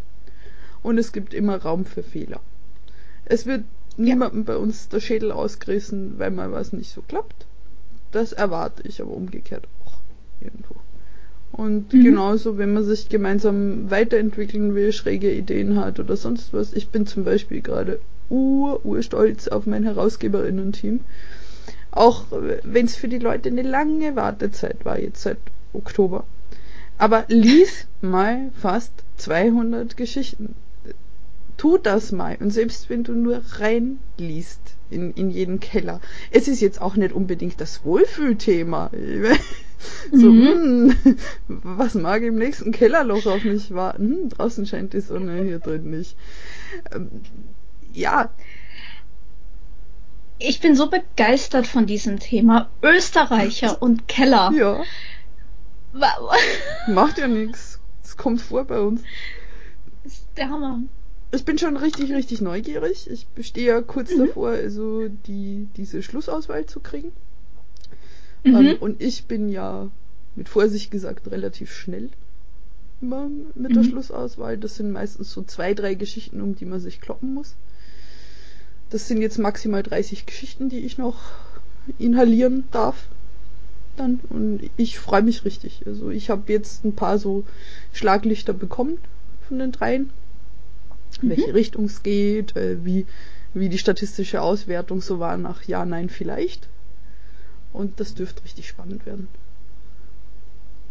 und es gibt immer Raum für Fehler. Es wird niemandem ja. bei uns der Schädel ausgerissen, weil mal was nicht so klappt das erwarte ich aber umgekehrt auch irgendwo. Und mhm. genauso, wenn man sich gemeinsam weiterentwickeln will, schräge Ideen hat oder sonst was. Ich bin zum Beispiel gerade ur, urstolz auf mein Herausgeberinnen-Team. Auch wenn es für die Leute eine lange Wartezeit war, jetzt seit Oktober. Aber lies mal fast 200 Geschichten. Tu das mal. Und selbst wenn du nur reinliest, in, in jeden Keller. Es ist jetzt auch nicht unbedingt das Wohlfühlthema. so, mhm. mh, hm, was mag im nächsten Kellerloch auf mich warten? Hm, draußen scheint die Sonne, hier drin nicht. Ähm, ja. Ich bin so begeistert von diesem Thema. Österreicher und Keller. Ja. Macht ja nichts. Es kommt vor bei uns. Das ist der Hammer ich bin schon richtig, richtig neugierig. Ich stehe ja kurz mhm. davor, also die, diese Schlussauswahl zu kriegen. Mhm. Ähm, und ich bin ja, mit Vorsicht gesagt, relativ schnell immer mit mhm. der Schlussauswahl. Das sind meistens so zwei, drei Geschichten, um die man sich kloppen muss. Das sind jetzt maximal 30 Geschichten, die ich noch inhalieren darf. Dann. Und ich freue mich richtig. Also ich habe jetzt ein paar so Schlaglichter bekommen von den dreien in welche mhm. Richtung es geht, äh, wie, wie die statistische Auswertung so war nach Ja, Nein, vielleicht. Und das dürfte richtig spannend werden.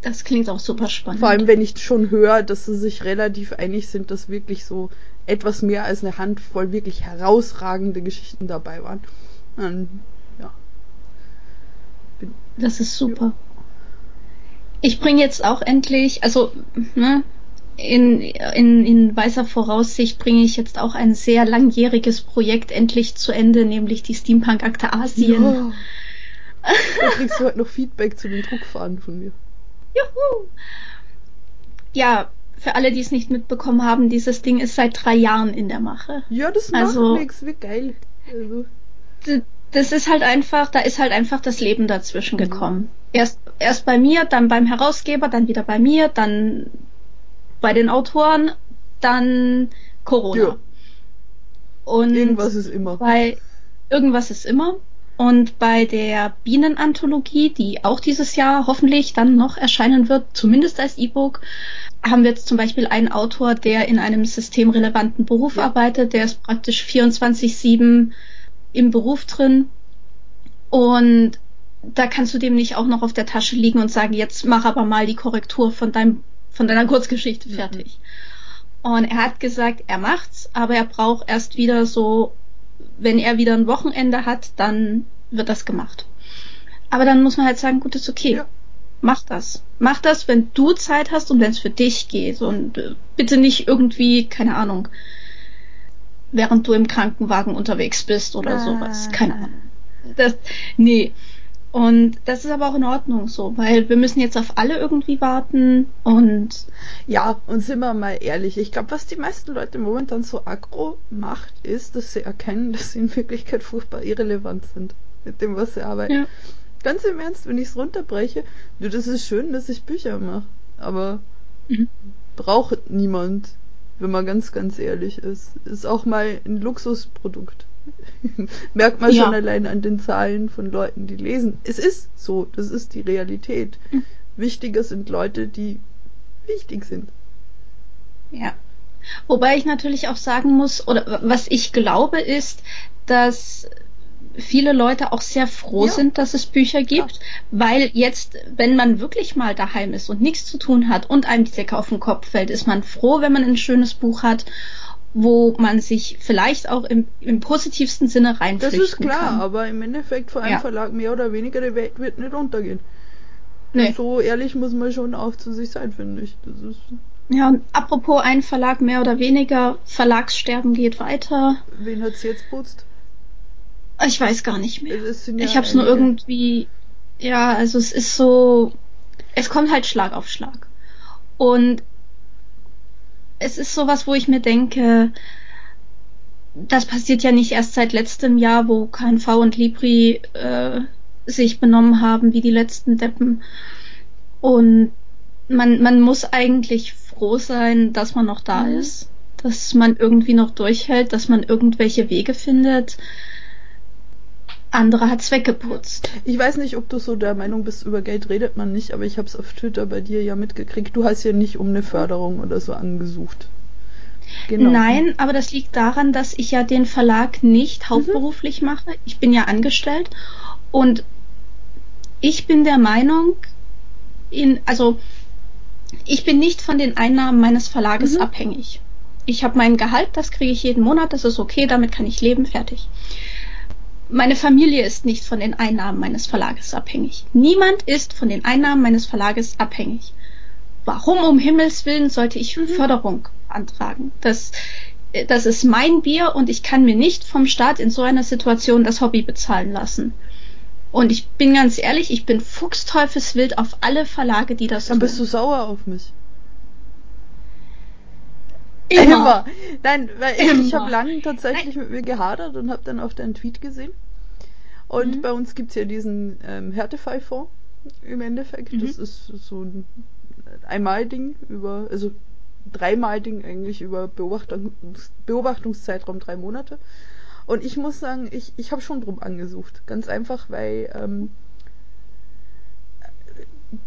Das klingt auch super spannend. Vor allem, wenn ich schon höre, dass sie sich relativ einig sind, dass wirklich so etwas mehr als eine Handvoll wirklich herausragende Geschichten dabei waren. Und, ja. Bin, das ist super. Ja. Ich bringe jetzt auch endlich, also ne, in, in, in weißer Voraussicht bringe ich jetzt auch ein sehr langjähriges Projekt endlich zu Ende, nämlich die Steampunk-Akte Asien. Ja. Da kriegst du heute noch Feedback zu den Druckfahnen von mir. Juhu! Ja, für alle, die es nicht mitbekommen haben, dieses Ding ist seit drei Jahren in der Mache. Ja, das macht also, nichts, wie geil. Also. Das ist halt einfach, da ist halt einfach das Leben dazwischen mhm. gekommen. Erst, erst bei mir, dann beim Herausgeber, dann wieder bei mir, dann bei den Autoren, dann Corona. Ja. Und irgendwas ist immer. Bei irgendwas ist immer. Und bei der Bienenanthologie, die auch dieses Jahr hoffentlich dann noch erscheinen wird, zumindest als E-Book, haben wir jetzt zum Beispiel einen Autor, der in einem systemrelevanten Beruf ja. arbeitet, der ist praktisch 24-7 im Beruf drin. Und da kannst du dem nicht auch noch auf der Tasche liegen und sagen, jetzt mach aber mal die Korrektur von deinem, von deiner Kurzgeschichte mhm. fertig. Mhm. Und er hat gesagt, er macht's, aber er braucht erst wieder so wenn er wieder ein Wochenende hat, dann wird das gemacht. Aber dann muss man halt sagen, gut, ist okay. Ja. Mach das. Mach das, wenn du Zeit hast und wenn es für dich geht. Und äh, bitte nicht irgendwie, keine Ahnung, während du im Krankenwagen unterwegs bist oder ah. sowas. Keine Ahnung. Das, nee. Und das ist aber auch in Ordnung so, weil wir müssen jetzt auf alle irgendwie warten und. Ja, und sind wir mal ehrlich, ich glaube, was die meisten Leute momentan so aggro macht, ist, dass sie erkennen, dass sie in Wirklichkeit furchtbar irrelevant sind mit dem, was sie arbeiten. Ja. Ganz im Ernst, wenn ich es runterbreche, du, das ist schön, dass ich Bücher mache, aber mhm. braucht niemand, wenn man ganz, ganz ehrlich ist. Ist auch mal ein Luxusprodukt. Merkt man ja. schon allein an den Zahlen von Leuten, die lesen. Es ist so, das ist die Realität. Mhm. Wichtiger sind Leute, die wichtig sind. Ja. Wobei ich natürlich auch sagen muss, oder was ich glaube, ist, dass viele Leute auch sehr froh ja. sind, dass es Bücher gibt, ja. weil jetzt, wenn man wirklich mal daheim ist und nichts zu tun hat und einem die Decke auf den Kopf fällt, ist man froh, wenn man ein schönes Buch hat wo man sich vielleicht auch im, im positivsten Sinne reinflüchten kann. Das ist klar, kann. aber im Endeffekt für einen ja. Verlag mehr oder weniger die Welt wird nicht untergehen. Nee. So ehrlich muss man schon auch zu sich sein, finde ich. Das ist ja, und apropos ein Verlag mehr oder weniger, Verlagssterben geht weiter. Wen hat's jetzt putzt? Ich weiß gar nicht mehr. Ja ich hab's nur irgendwie, ja, also es ist so, es kommt halt Schlag auf Schlag. Und es ist sowas, wo ich mir denke, das passiert ja nicht erst seit letztem Jahr, wo KNV und Libri äh, sich benommen haben wie die letzten Deppen. Und man, man muss eigentlich froh sein, dass man noch da mhm. ist, dass man irgendwie noch durchhält, dass man irgendwelche Wege findet. Andere hat's weggeputzt. Ich weiß nicht, ob du so der Meinung bist, über Geld redet man nicht, aber ich habe es auf Twitter bei dir ja mitgekriegt. Du hast ja nicht um eine Förderung oder so angesucht. Genau. Nein, aber das liegt daran, dass ich ja den Verlag nicht mhm. hauptberuflich mhm. mache. Ich bin ja angestellt und ich bin der Meinung, in, also ich bin nicht von den Einnahmen meines Verlages mhm. abhängig. Ich habe mein Gehalt, das kriege ich jeden Monat, das ist okay, damit kann ich leben, fertig. Meine Familie ist nicht von den Einnahmen meines Verlages abhängig. Niemand ist von den Einnahmen meines Verlages abhängig. Warum um Himmels Willen sollte ich mhm. Förderung antragen? Das, das ist mein Bier und ich kann mir nicht vom Staat in so einer Situation das Hobby bezahlen lassen. Und ich bin ganz ehrlich, ich bin fuchsteufelswild auf alle Verlage, die das Dann tun. bist du sauer auf mich. Immer. Immer. Nein, weil Immer. ich habe lange tatsächlich Nein. mit mir gehadert und habe dann auf deinen Tweet gesehen. Und mhm. bei uns gibt es ja diesen ähm, Härtefallfonds im Endeffekt. Mhm. Das ist so ein Einmal-Ding über, also dreimal Ding eigentlich über Beobachtungs Beobachtungszeitraum drei Monate. Und ich muss sagen, ich, ich habe schon drum angesucht. Ganz einfach, weil ähm,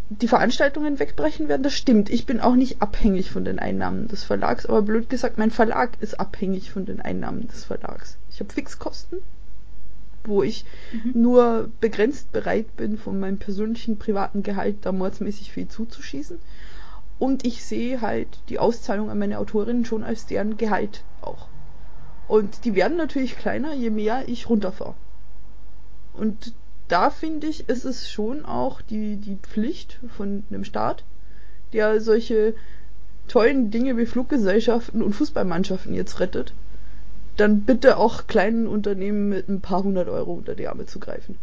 die Veranstaltungen wegbrechen werden, das stimmt. Ich bin auch nicht abhängig von den Einnahmen des Verlags, aber blöd gesagt, mein Verlag ist abhängig von den Einnahmen des Verlags. Ich habe Fixkosten wo ich mhm. nur begrenzt bereit bin, von meinem persönlichen privaten Gehalt da mordsmäßig viel zuzuschießen. Und ich sehe halt die Auszahlung an meine Autorinnen schon als deren Gehalt auch. Und die werden natürlich kleiner, je mehr ich runterfahre. Und da finde ich, ist es schon auch die, die Pflicht von einem Staat, der solche tollen Dinge wie Fluggesellschaften und Fußballmannschaften jetzt rettet, dann bitte auch kleinen Unternehmen mit ein paar hundert Euro unter die Arme zu greifen.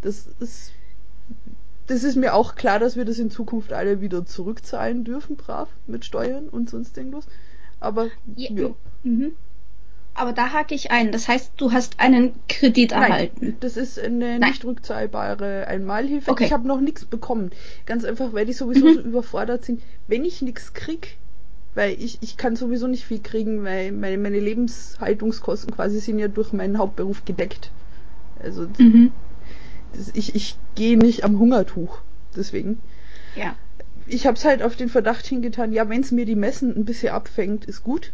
Das ist, das ist mir auch klar, dass wir das in Zukunft alle wieder zurückzahlen dürfen, brav, mit Steuern und sonst irgendwas. Aber, ja. ja. Mhm. Aber da hake ich ein. Das heißt, du hast einen Kredit Nein, erhalten. Das ist eine Nein. nicht rückzahlbare Einmalhilfe. Okay. Ich habe noch nichts bekommen. Ganz einfach, weil die sowieso mhm. so überfordert sind. Wenn ich nichts krieg, weil ich, ich kann sowieso nicht viel kriegen, weil meine, meine Lebenshaltungskosten quasi sind ja durch meinen Hauptberuf gedeckt. Also mhm. das, ich, ich gehe nicht am Hungertuch. Deswegen. Ja. Ich habe es halt auf den Verdacht hingetan, ja, wenn es mir die Messen ein bisschen abfängt, ist gut.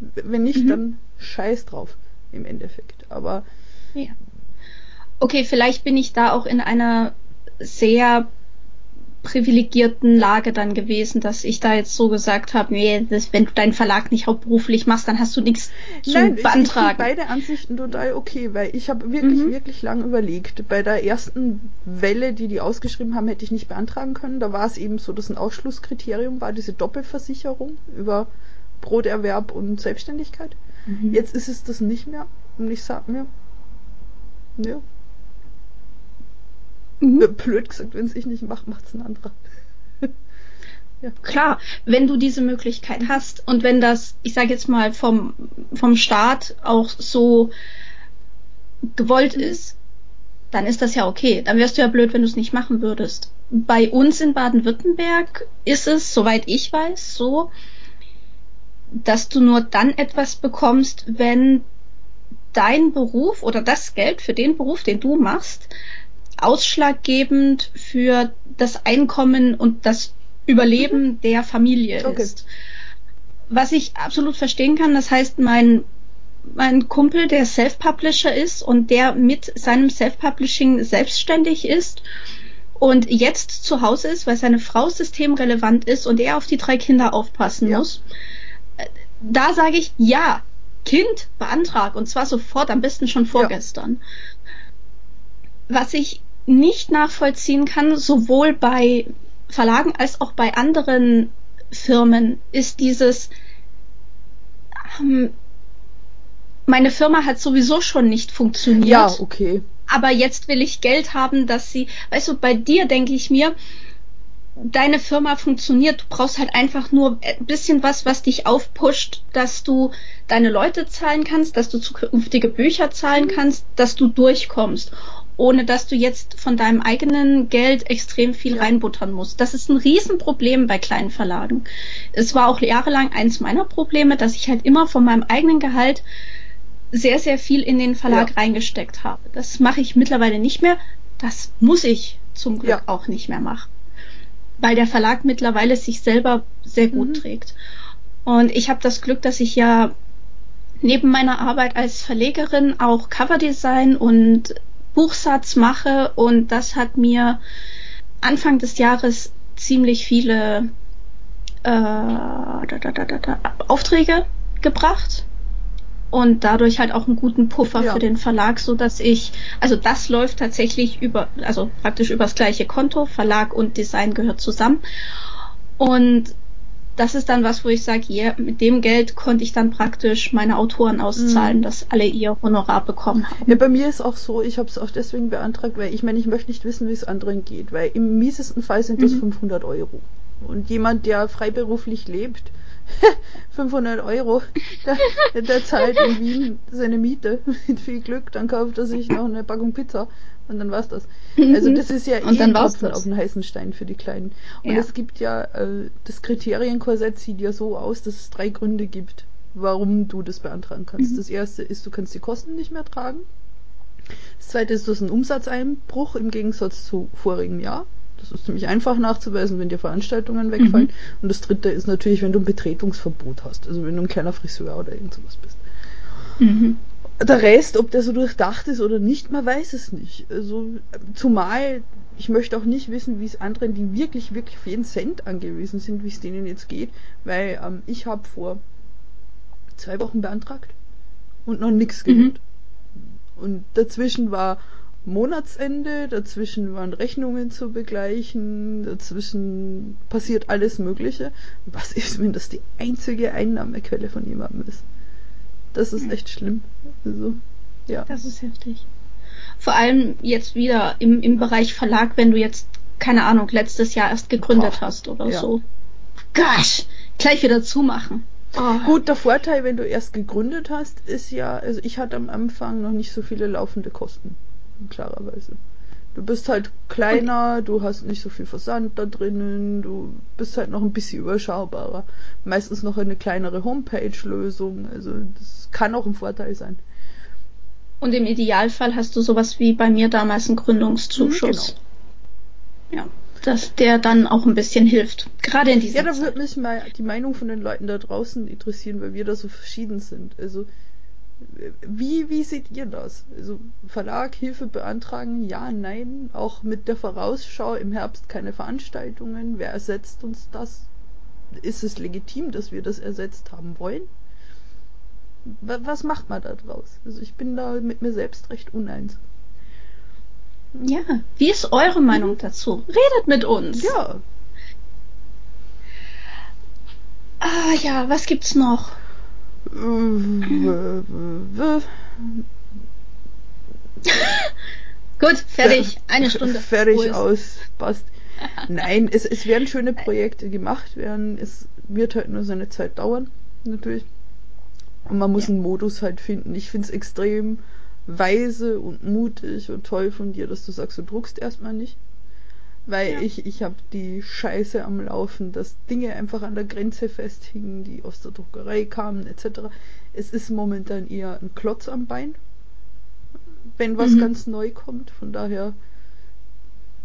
Wenn nicht, mhm. dann scheiß drauf im Endeffekt. Aber. Ja. Okay, vielleicht bin ich da auch in einer sehr privilegierten Lage dann gewesen, dass ich da jetzt so gesagt habe, nee, das, wenn du deinen Verlag nicht hauptberuflich machst, dann hast du nichts zu Nein, beantragen. Ich beide Ansichten total okay, weil ich habe wirklich, mhm. wirklich lang überlegt. Bei der ersten Welle, die die ausgeschrieben haben, hätte ich nicht beantragen können. Da war es eben so, dass ein Ausschlusskriterium war, diese Doppelversicherung über Broterwerb und Selbstständigkeit. Mhm. Jetzt ist es das nicht mehr. Und ich sag mir, ja, Mhm. Äh, blöd gesagt, wenn es ich nicht mache, macht es ein anderer. ja. Klar, wenn du diese Möglichkeit hast und wenn das, ich sage jetzt mal, vom, vom Staat auch so gewollt mhm. ist, dann ist das ja okay. Dann wärst du ja blöd, wenn du es nicht machen würdest. Bei uns in Baden-Württemberg ist es, soweit ich weiß, so, dass du nur dann etwas bekommst, wenn dein Beruf oder das Geld für den Beruf, den du machst, ausschlaggebend für das Einkommen und das Überleben mhm. der Familie okay. ist. Was ich absolut verstehen kann, das heißt, mein, mein Kumpel, der Self-Publisher ist und der mit seinem Self-Publishing selbstständig ist und jetzt zu Hause ist, weil seine Frau systemrelevant ist und er auf die drei Kinder aufpassen ja. muss, da sage ich ja, Kind beantrag und zwar sofort, am besten schon vorgestern. Ja. Was ich nicht nachvollziehen kann, sowohl bei Verlagen als auch bei anderen Firmen, ist dieses, ähm, meine Firma hat sowieso schon nicht funktioniert. Ja, okay. Aber jetzt will ich Geld haben, dass sie, weißt du, bei dir denke ich mir, deine Firma funktioniert, du brauchst halt einfach nur ein bisschen was, was dich aufpusht, dass du deine Leute zahlen kannst, dass du zukünftige Bücher zahlen mhm. kannst, dass du durchkommst ohne dass du jetzt von deinem eigenen Geld extrem viel ja. reinbuttern musst. Das ist ein Riesenproblem bei kleinen Verlagen. Es war auch jahrelang eins meiner Probleme, dass ich halt immer von meinem eigenen Gehalt sehr, sehr viel in den Verlag ja. reingesteckt habe. Das mache ich mittlerweile nicht mehr. Das muss ich zum Glück ja. auch nicht mehr machen. Weil der Verlag mittlerweile sich selber sehr gut mhm. trägt. Und ich habe das Glück, dass ich ja neben meiner Arbeit als Verlegerin auch Coverdesign und Buchsatz mache und das hat mir Anfang des Jahres ziemlich viele äh, da, da, da, Aufträge gebracht und dadurch halt auch einen guten Puffer ja. für den Verlag, so dass ich, also das läuft tatsächlich über, also praktisch übers gleiche Konto, Verlag und Design gehört zusammen und das ist dann was, wo ich sage, yeah, mit dem Geld konnte ich dann praktisch meine Autoren auszahlen, mhm. dass alle ihr Honorar bekommen haben. Ja, bei mir ist auch so, ich habe es auch deswegen beantragt, weil ich meine, ich möchte nicht wissen, wie es anderen geht, weil im miesesten Fall sind das mhm. 500 Euro. Und jemand, der freiberuflich lebt, 500 Euro, der, der zahlt in Wien seine Miete mit viel Glück, dann kauft er sich noch eine Packung Pizza und dann war's das. Mhm. Also das ist ja eh ein Tropfen auf den heißen Stein für die Kleinen. Und ja. es gibt ja, äh, das Kriterienkorsett sieht ja so aus, dass es drei Gründe gibt, warum du das beantragen kannst. Mhm. Das erste ist, du kannst die Kosten nicht mehr tragen. Das zweite ist, du hast einen Umsatzeinbruch im Gegensatz zu vorigem Jahr. Das ist ziemlich einfach nachzuweisen, wenn dir Veranstaltungen wegfallen. Mhm. Und das dritte ist natürlich, wenn du ein Betretungsverbot hast. Also wenn du ein kleiner Friseur oder irgend sowas bist. Mhm. der Rest, ob der so durchdacht ist oder nicht, man weiß es nicht. Also, zumal ich möchte auch nicht wissen, wie es anderen, die wirklich, wirklich für jeden Cent angewiesen sind, wie es denen jetzt geht, weil ähm, ich habe vor zwei Wochen beantragt und noch nichts mhm. gehört. Mhm. Und dazwischen war Monatsende, dazwischen waren Rechnungen zu begleichen, dazwischen passiert alles Mögliche. Was ist, wenn das die einzige Einnahmequelle von jemandem ist? Das ist echt schlimm. Also, ja. Das ist heftig. Vor allem jetzt wieder im, im Bereich Verlag, wenn du jetzt, keine Ahnung, letztes Jahr erst gegründet Boah. hast oder ja. so. Gosh, gleich wieder zumachen. Oh. Gut, der Vorteil, wenn du erst gegründet hast, ist ja, also ich hatte am Anfang noch nicht so viele laufende Kosten, klarerweise. Du bist halt kleiner, okay. du hast nicht so viel Versand da drinnen, du bist halt noch ein bisschen überschaubarer. Meistens noch eine kleinere Homepage-Lösung, also das kann auch ein Vorteil sein. Und im Idealfall hast du sowas wie bei mir damals einen Gründungszuschuss. Genau. Ja, dass der dann auch ein bisschen hilft. Gerade in dieser Ja, da würde mich mal die Meinung von den Leuten da draußen interessieren, weil wir da so verschieden sind. Also wie, wie seht ihr das? Also Verlag, Hilfe beantragen, ja, nein, auch mit der Vorausschau im Herbst keine Veranstaltungen. Wer ersetzt uns das? Ist es legitim, dass wir das ersetzt haben wollen? was macht man da draus? Also ich bin da mit mir selbst recht uneins. Ja, wie ist eure Meinung mhm. dazu? Redet mit uns. Ja. Ah ja, was gibt's noch? Gut, fertig. Eine Stunde. Fertig aus. Passt. Nein, es, es werden schöne Projekte gemacht werden. Es wird halt nur seine Zeit dauern, natürlich. Und man muss ja. einen Modus halt finden. Ich finde es extrem weise und mutig und toll von dir, dass du sagst, du druckst erstmal nicht. Weil ja. ich, ich habe die Scheiße am Laufen, dass Dinge einfach an der Grenze festhingen, die aus der Druckerei kamen, etc. Es ist momentan eher ein Klotz am Bein, wenn was mhm. ganz neu kommt. Von daher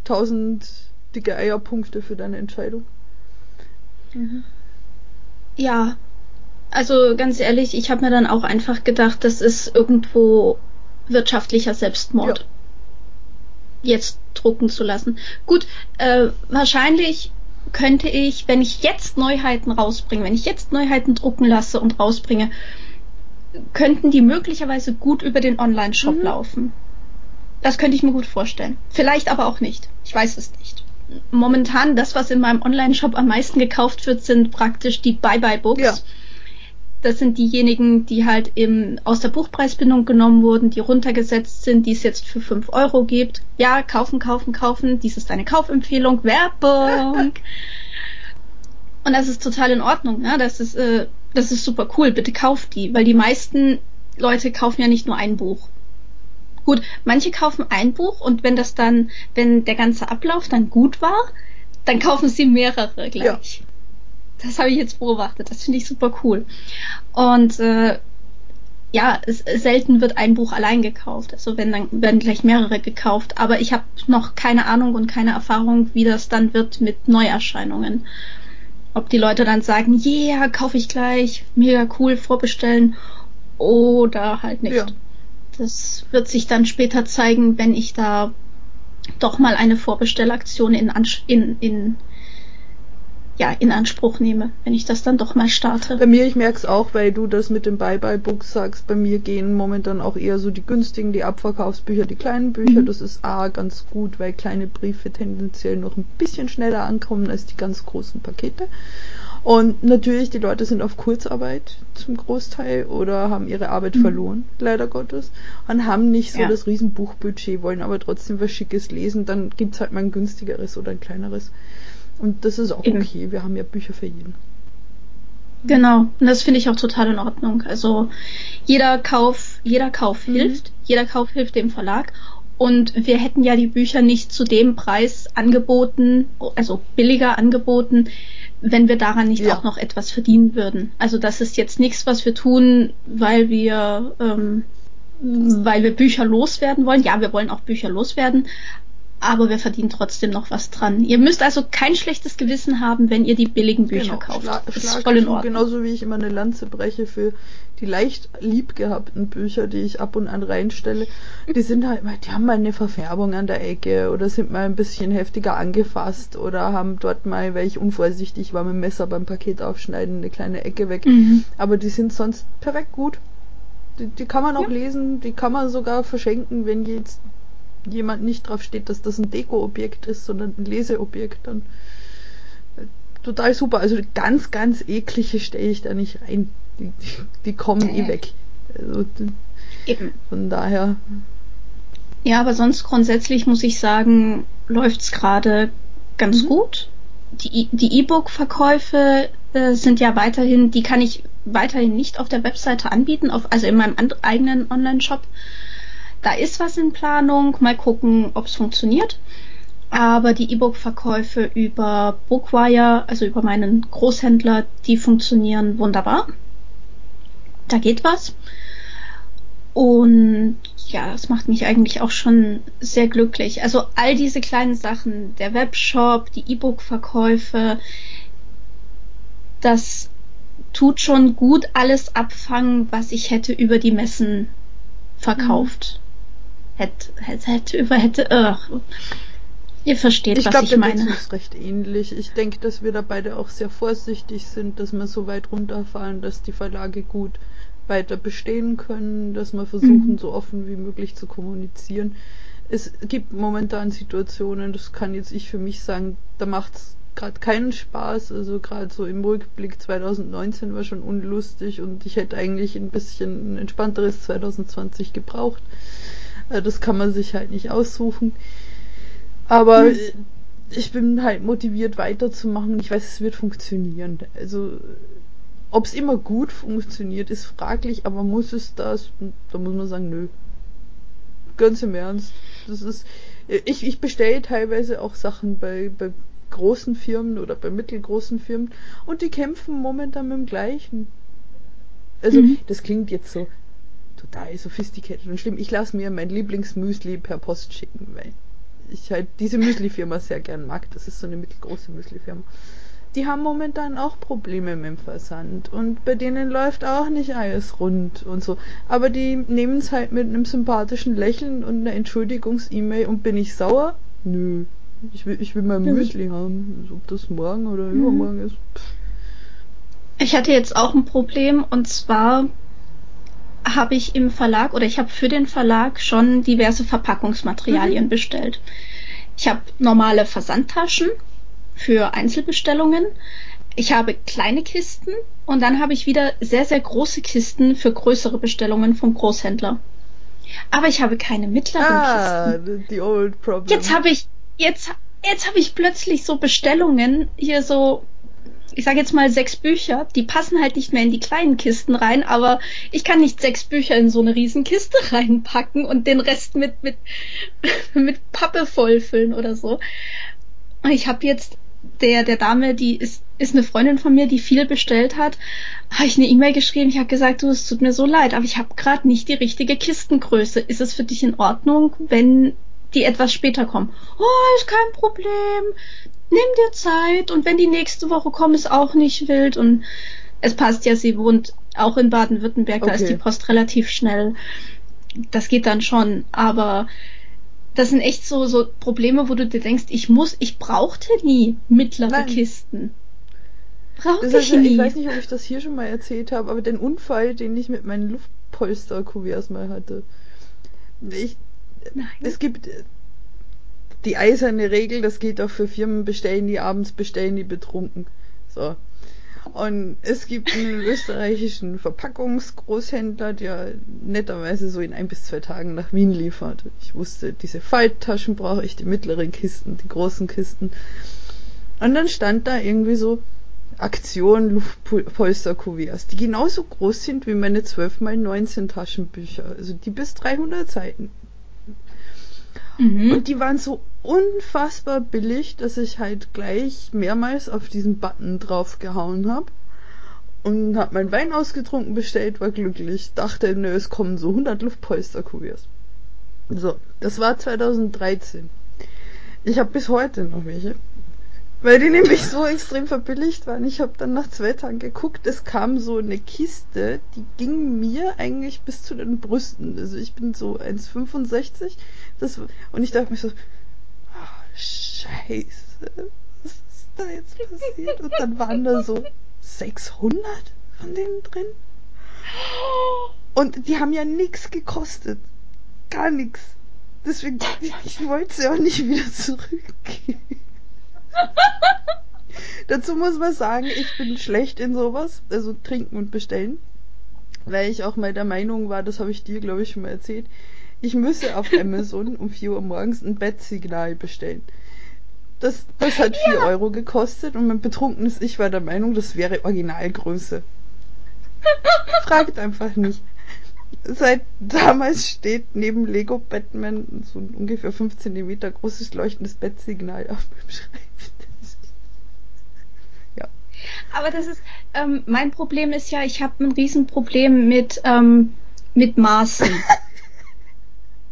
tausend dicke Eierpunkte für deine Entscheidung. Mhm. Ja, also ganz ehrlich, ich habe mir dann auch einfach gedacht, das ist irgendwo wirtschaftlicher Selbstmord. Ja. Jetzt drucken zu lassen. Gut, äh, wahrscheinlich könnte ich, wenn ich jetzt Neuheiten rausbringe, wenn ich jetzt Neuheiten drucken lasse und rausbringe, könnten die möglicherweise gut über den Online-Shop mhm. laufen. Das könnte ich mir gut vorstellen. Vielleicht aber auch nicht. Ich weiß es nicht. Momentan, das, was in meinem Online-Shop am meisten gekauft wird, sind praktisch die Bye-Bye-Books. Ja das sind diejenigen, die halt im, aus der Buchpreisbindung genommen wurden, die runtergesetzt sind, die es jetzt für 5 Euro gibt. Ja, kaufen, kaufen, kaufen. Dies ist eine Kaufempfehlung. Werbung. Und das ist total in Ordnung. Ne? Das, ist, äh, das ist super cool. Bitte kauft die. Weil die meisten Leute kaufen ja nicht nur ein Buch. Gut, manche kaufen ein Buch und wenn das dann, wenn der ganze Ablauf dann gut war, dann kaufen sie mehrere gleich. Ja. Das habe ich jetzt beobachtet. Das finde ich super cool. Und äh, ja, es, selten wird ein Buch allein gekauft. Also wenn dann werden gleich mehrere gekauft. Aber ich habe noch keine Ahnung und keine Erfahrung, wie das dann wird mit Neuerscheinungen. Ob die Leute dann sagen, yeah, kaufe ich gleich, mega cool, vorbestellen oder halt nicht. Ja. Das wird sich dann später zeigen, wenn ich da doch mal eine Vorbestellaktion in, in, in ja, in Anspruch nehme, wenn ich das dann doch mal starte. Bei mir, ich merke es auch, weil du das mit dem Bye-Bye-Books sagst, bei mir gehen momentan auch eher so die günstigen, die Abverkaufsbücher, die kleinen Bücher. Mhm. Das ist A, ganz gut, weil kleine Briefe tendenziell noch ein bisschen schneller ankommen als die ganz großen Pakete. Und natürlich, die Leute sind auf Kurzarbeit zum Großteil oder haben ihre Arbeit mhm. verloren, leider Gottes, und haben nicht so ja. das Riesenbuchbudget, wollen aber trotzdem was Schickes lesen, dann gibt's halt mal ein günstigeres oder ein kleineres. Und das ist auch Eben. okay. Wir haben ja Bücher für jeden. Genau, und das finde ich auch total in Ordnung. Also jeder Kauf, jeder Kauf mhm. hilft, jeder Kauf hilft dem Verlag. Und wir hätten ja die Bücher nicht zu dem Preis angeboten, also billiger angeboten, wenn wir daran nicht ja. auch noch etwas verdienen würden. Also das ist jetzt nichts, was wir tun, weil wir, ähm, weil wir Bücher loswerden wollen. Ja, wir wollen auch Bücher loswerden, aber wir verdienen trotzdem noch was dran. Ihr müsst also kein schlechtes Gewissen haben, wenn ihr die billigen Bücher genau, kauft. Schla das ist voll in Ordnung. Genauso wie ich immer eine Lanze breche für die leicht liebgehabten Bücher, die ich ab und an reinstelle. Die sind halt, die haben mal eine Verfärbung an der Ecke oder sind mal ein bisschen heftiger angefasst oder haben dort mal, weil ich unvorsichtig war, mit dem Messer beim Paket aufschneiden, eine kleine Ecke weg. Mhm. Aber die sind sonst perfekt gut. Die, die kann man auch ja. lesen, die kann man sogar verschenken, wenn jetzt jemand nicht drauf steht, dass das ein Deko-Objekt ist, sondern ein Leseobjekt, dann äh, total super. Also ganz, ganz eklige stelle ich da nicht rein. Die, die, die kommen äh. eh weg. Also, Eben. Von daher. Ja, aber sonst grundsätzlich muss ich sagen, läuft's gerade ganz mhm. gut. Die, E-Book-Verkäufe äh, sind ja weiterhin, die kann ich weiterhin nicht auf der Webseite anbieten, auf, also in meinem eigenen Online-Shop. Da ist was in Planung. Mal gucken, ob es funktioniert. Aber die E-Book-Verkäufe über Bookwire, also über meinen Großhändler, die funktionieren wunderbar. Da geht was. Und ja, das macht mich eigentlich auch schon sehr glücklich. Also all diese kleinen Sachen, der Webshop, die E-Book-Verkäufe, das tut schon gut alles abfangen, was ich hätte über die Messen verkauft. Hätte, hätte, hätte, über hätte, uh, ihr versteht, ich was glaub, ich meine. Ich glaube, ist recht ähnlich. Ich denke, dass wir da beide auch sehr vorsichtig sind, dass wir so weit runterfahren, dass die Verlage gut weiter bestehen können, dass wir versuchen, mhm. so offen wie möglich zu kommunizieren. Es gibt momentan Situationen, das kann jetzt ich für mich sagen, da macht's gerade keinen Spaß. Also gerade so im Rückblick 2019 war schon unlustig und ich hätte eigentlich ein bisschen ein entspannteres 2020 gebraucht. Äh, das kann man sich halt nicht aussuchen. Aber hm. ich bin halt motiviert weiterzumachen. Ich weiß, es wird funktionieren. Also, ob es immer gut funktioniert, ist fraglich, aber muss es das? Da muss man sagen, nö. Ganz im Ernst. Das ist, ich, ich bestelle teilweise auch Sachen bei, bei großen Firmen oder bei mittelgroßen Firmen und die kämpfen momentan mit dem gleichen. Also, mhm. das klingt jetzt so, total sophisticated und schlimm. Ich lasse mir mein Lieblingsmüsli per Post schicken, weil ich halt diese Müsli-Firma sehr gern mag. Das ist so eine mittelgroße Müsli-Firma. Die haben momentan auch Probleme mit dem Versand und bei denen läuft auch nicht alles rund und so. Aber die nehmen es halt mit einem sympathischen Lächeln und einer Entschuldigungs-E-Mail und bin ich sauer? Nö. Ich will, ich will mein Müsli haben. Ob das morgen oder mhm. übermorgen ist. Pff. Ich hatte jetzt auch ein Problem und zwar habe ich im Verlag oder ich habe für den Verlag schon diverse Verpackungsmaterialien mhm. bestellt. Ich habe normale Versandtaschen für Einzelbestellungen. Ich habe kleine Kisten und dann habe ich wieder sehr, sehr große Kisten für größere Bestellungen vom Großhändler. Aber ich habe keine mittleren ah, Kisten. The old problem. Jetzt habe ich, jetzt, jetzt habe ich plötzlich so Bestellungen hier so ich sage jetzt mal sechs Bücher, die passen halt nicht mehr in die kleinen Kisten rein, aber ich kann nicht sechs Bücher in so eine riesen Kiste reinpacken und den Rest mit mit mit Pappe vollfüllen oder so. Und ich habe jetzt der der Dame, die ist ist eine Freundin von mir, die viel bestellt hat, habe ich eine E-Mail geschrieben. Ich habe gesagt, du, es tut mir so leid, aber ich habe gerade nicht die richtige Kistengröße. Ist es für dich in Ordnung, wenn die etwas später kommen? Oh, ist kein Problem nimm dir Zeit und wenn die nächste Woche kommen, ist auch nicht wild und es passt ja, sie wohnt auch in Baden-Württemberg, okay. da ist die Post relativ schnell. Das geht dann schon, aber das sind echt so, so Probleme, wo du dir denkst, ich muss, ich brauchte nie mittlere Nein. Kisten. Brauchte ich nie. Ich weiß nicht, ob ich das hier schon mal erzählt habe, aber den Unfall, den ich mit meinen Luftpolster-Kuverts mal hatte. Ich, Nein. Es gibt die eiserne Regel, das geht auch für Firmen bestellen, die abends bestellen, die betrunken. So. Und es gibt einen österreichischen Verpackungsgroßhändler, der netterweise so in ein bis zwei Tagen nach Wien liefert. Ich wusste, diese Falttaschen brauche ich, die mittleren Kisten, die großen Kisten. Und dann stand da irgendwie so Aktion Luftpolster-Kuverts, die genauso groß sind wie meine 12 mal 19 Taschenbücher, also die bis 300 Seiten. Mhm. Und die waren so unfassbar billig, dass ich halt gleich mehrmals auf diesen Button draufgehauen habe und habe mein Wein ausgetrunken bestellt, war glücklich, dachte, nö, es kommen so 100 Luftpolsterkuverts. So, das war 2013. Ich habe bis heute noch welche. Weil die nämlich so extrem verbilligt waren. Ich habe dann nach zwei Tagen geguckt, es kam so eine Kiste, die ging mir eigentlich bis zu den Brüsten. Also ich bin so 1,65. Das, und ich dachte mir so, oh, scheiße, was ist da jetzt passiert? Und dann waren da so 600 von denen drin. Und die haben ja nichts gekostet. Gar nichts. Deswegen, ich wollte sie auch nicht wieder zurückgeben. Dazu muss man sagen, ich bin schlecht in sowas, also trinken und bestellen, weil ich auch mal der Meinung war, das habe ich dir, glaube ich, schon mal erzählt, ich müsse auf Amazon um 4 Uhr morgens ein Bettsignal bestellen. Das, das hat 4 ja. Euro gekostet und mein betrunkenes Ich war der Meinung, das wäre Originalgröße. Fragt einfach nicht. Seit damals steht neben Lego Batman so ein ungefähr 5 cm großes leuchtendes Bettsignal auf meinem Schreibtisch. Ja. Aber das ist, ähm, mein Problem ist ja, ich habe ein Riesenproblem mit, ähm, mit Maßen.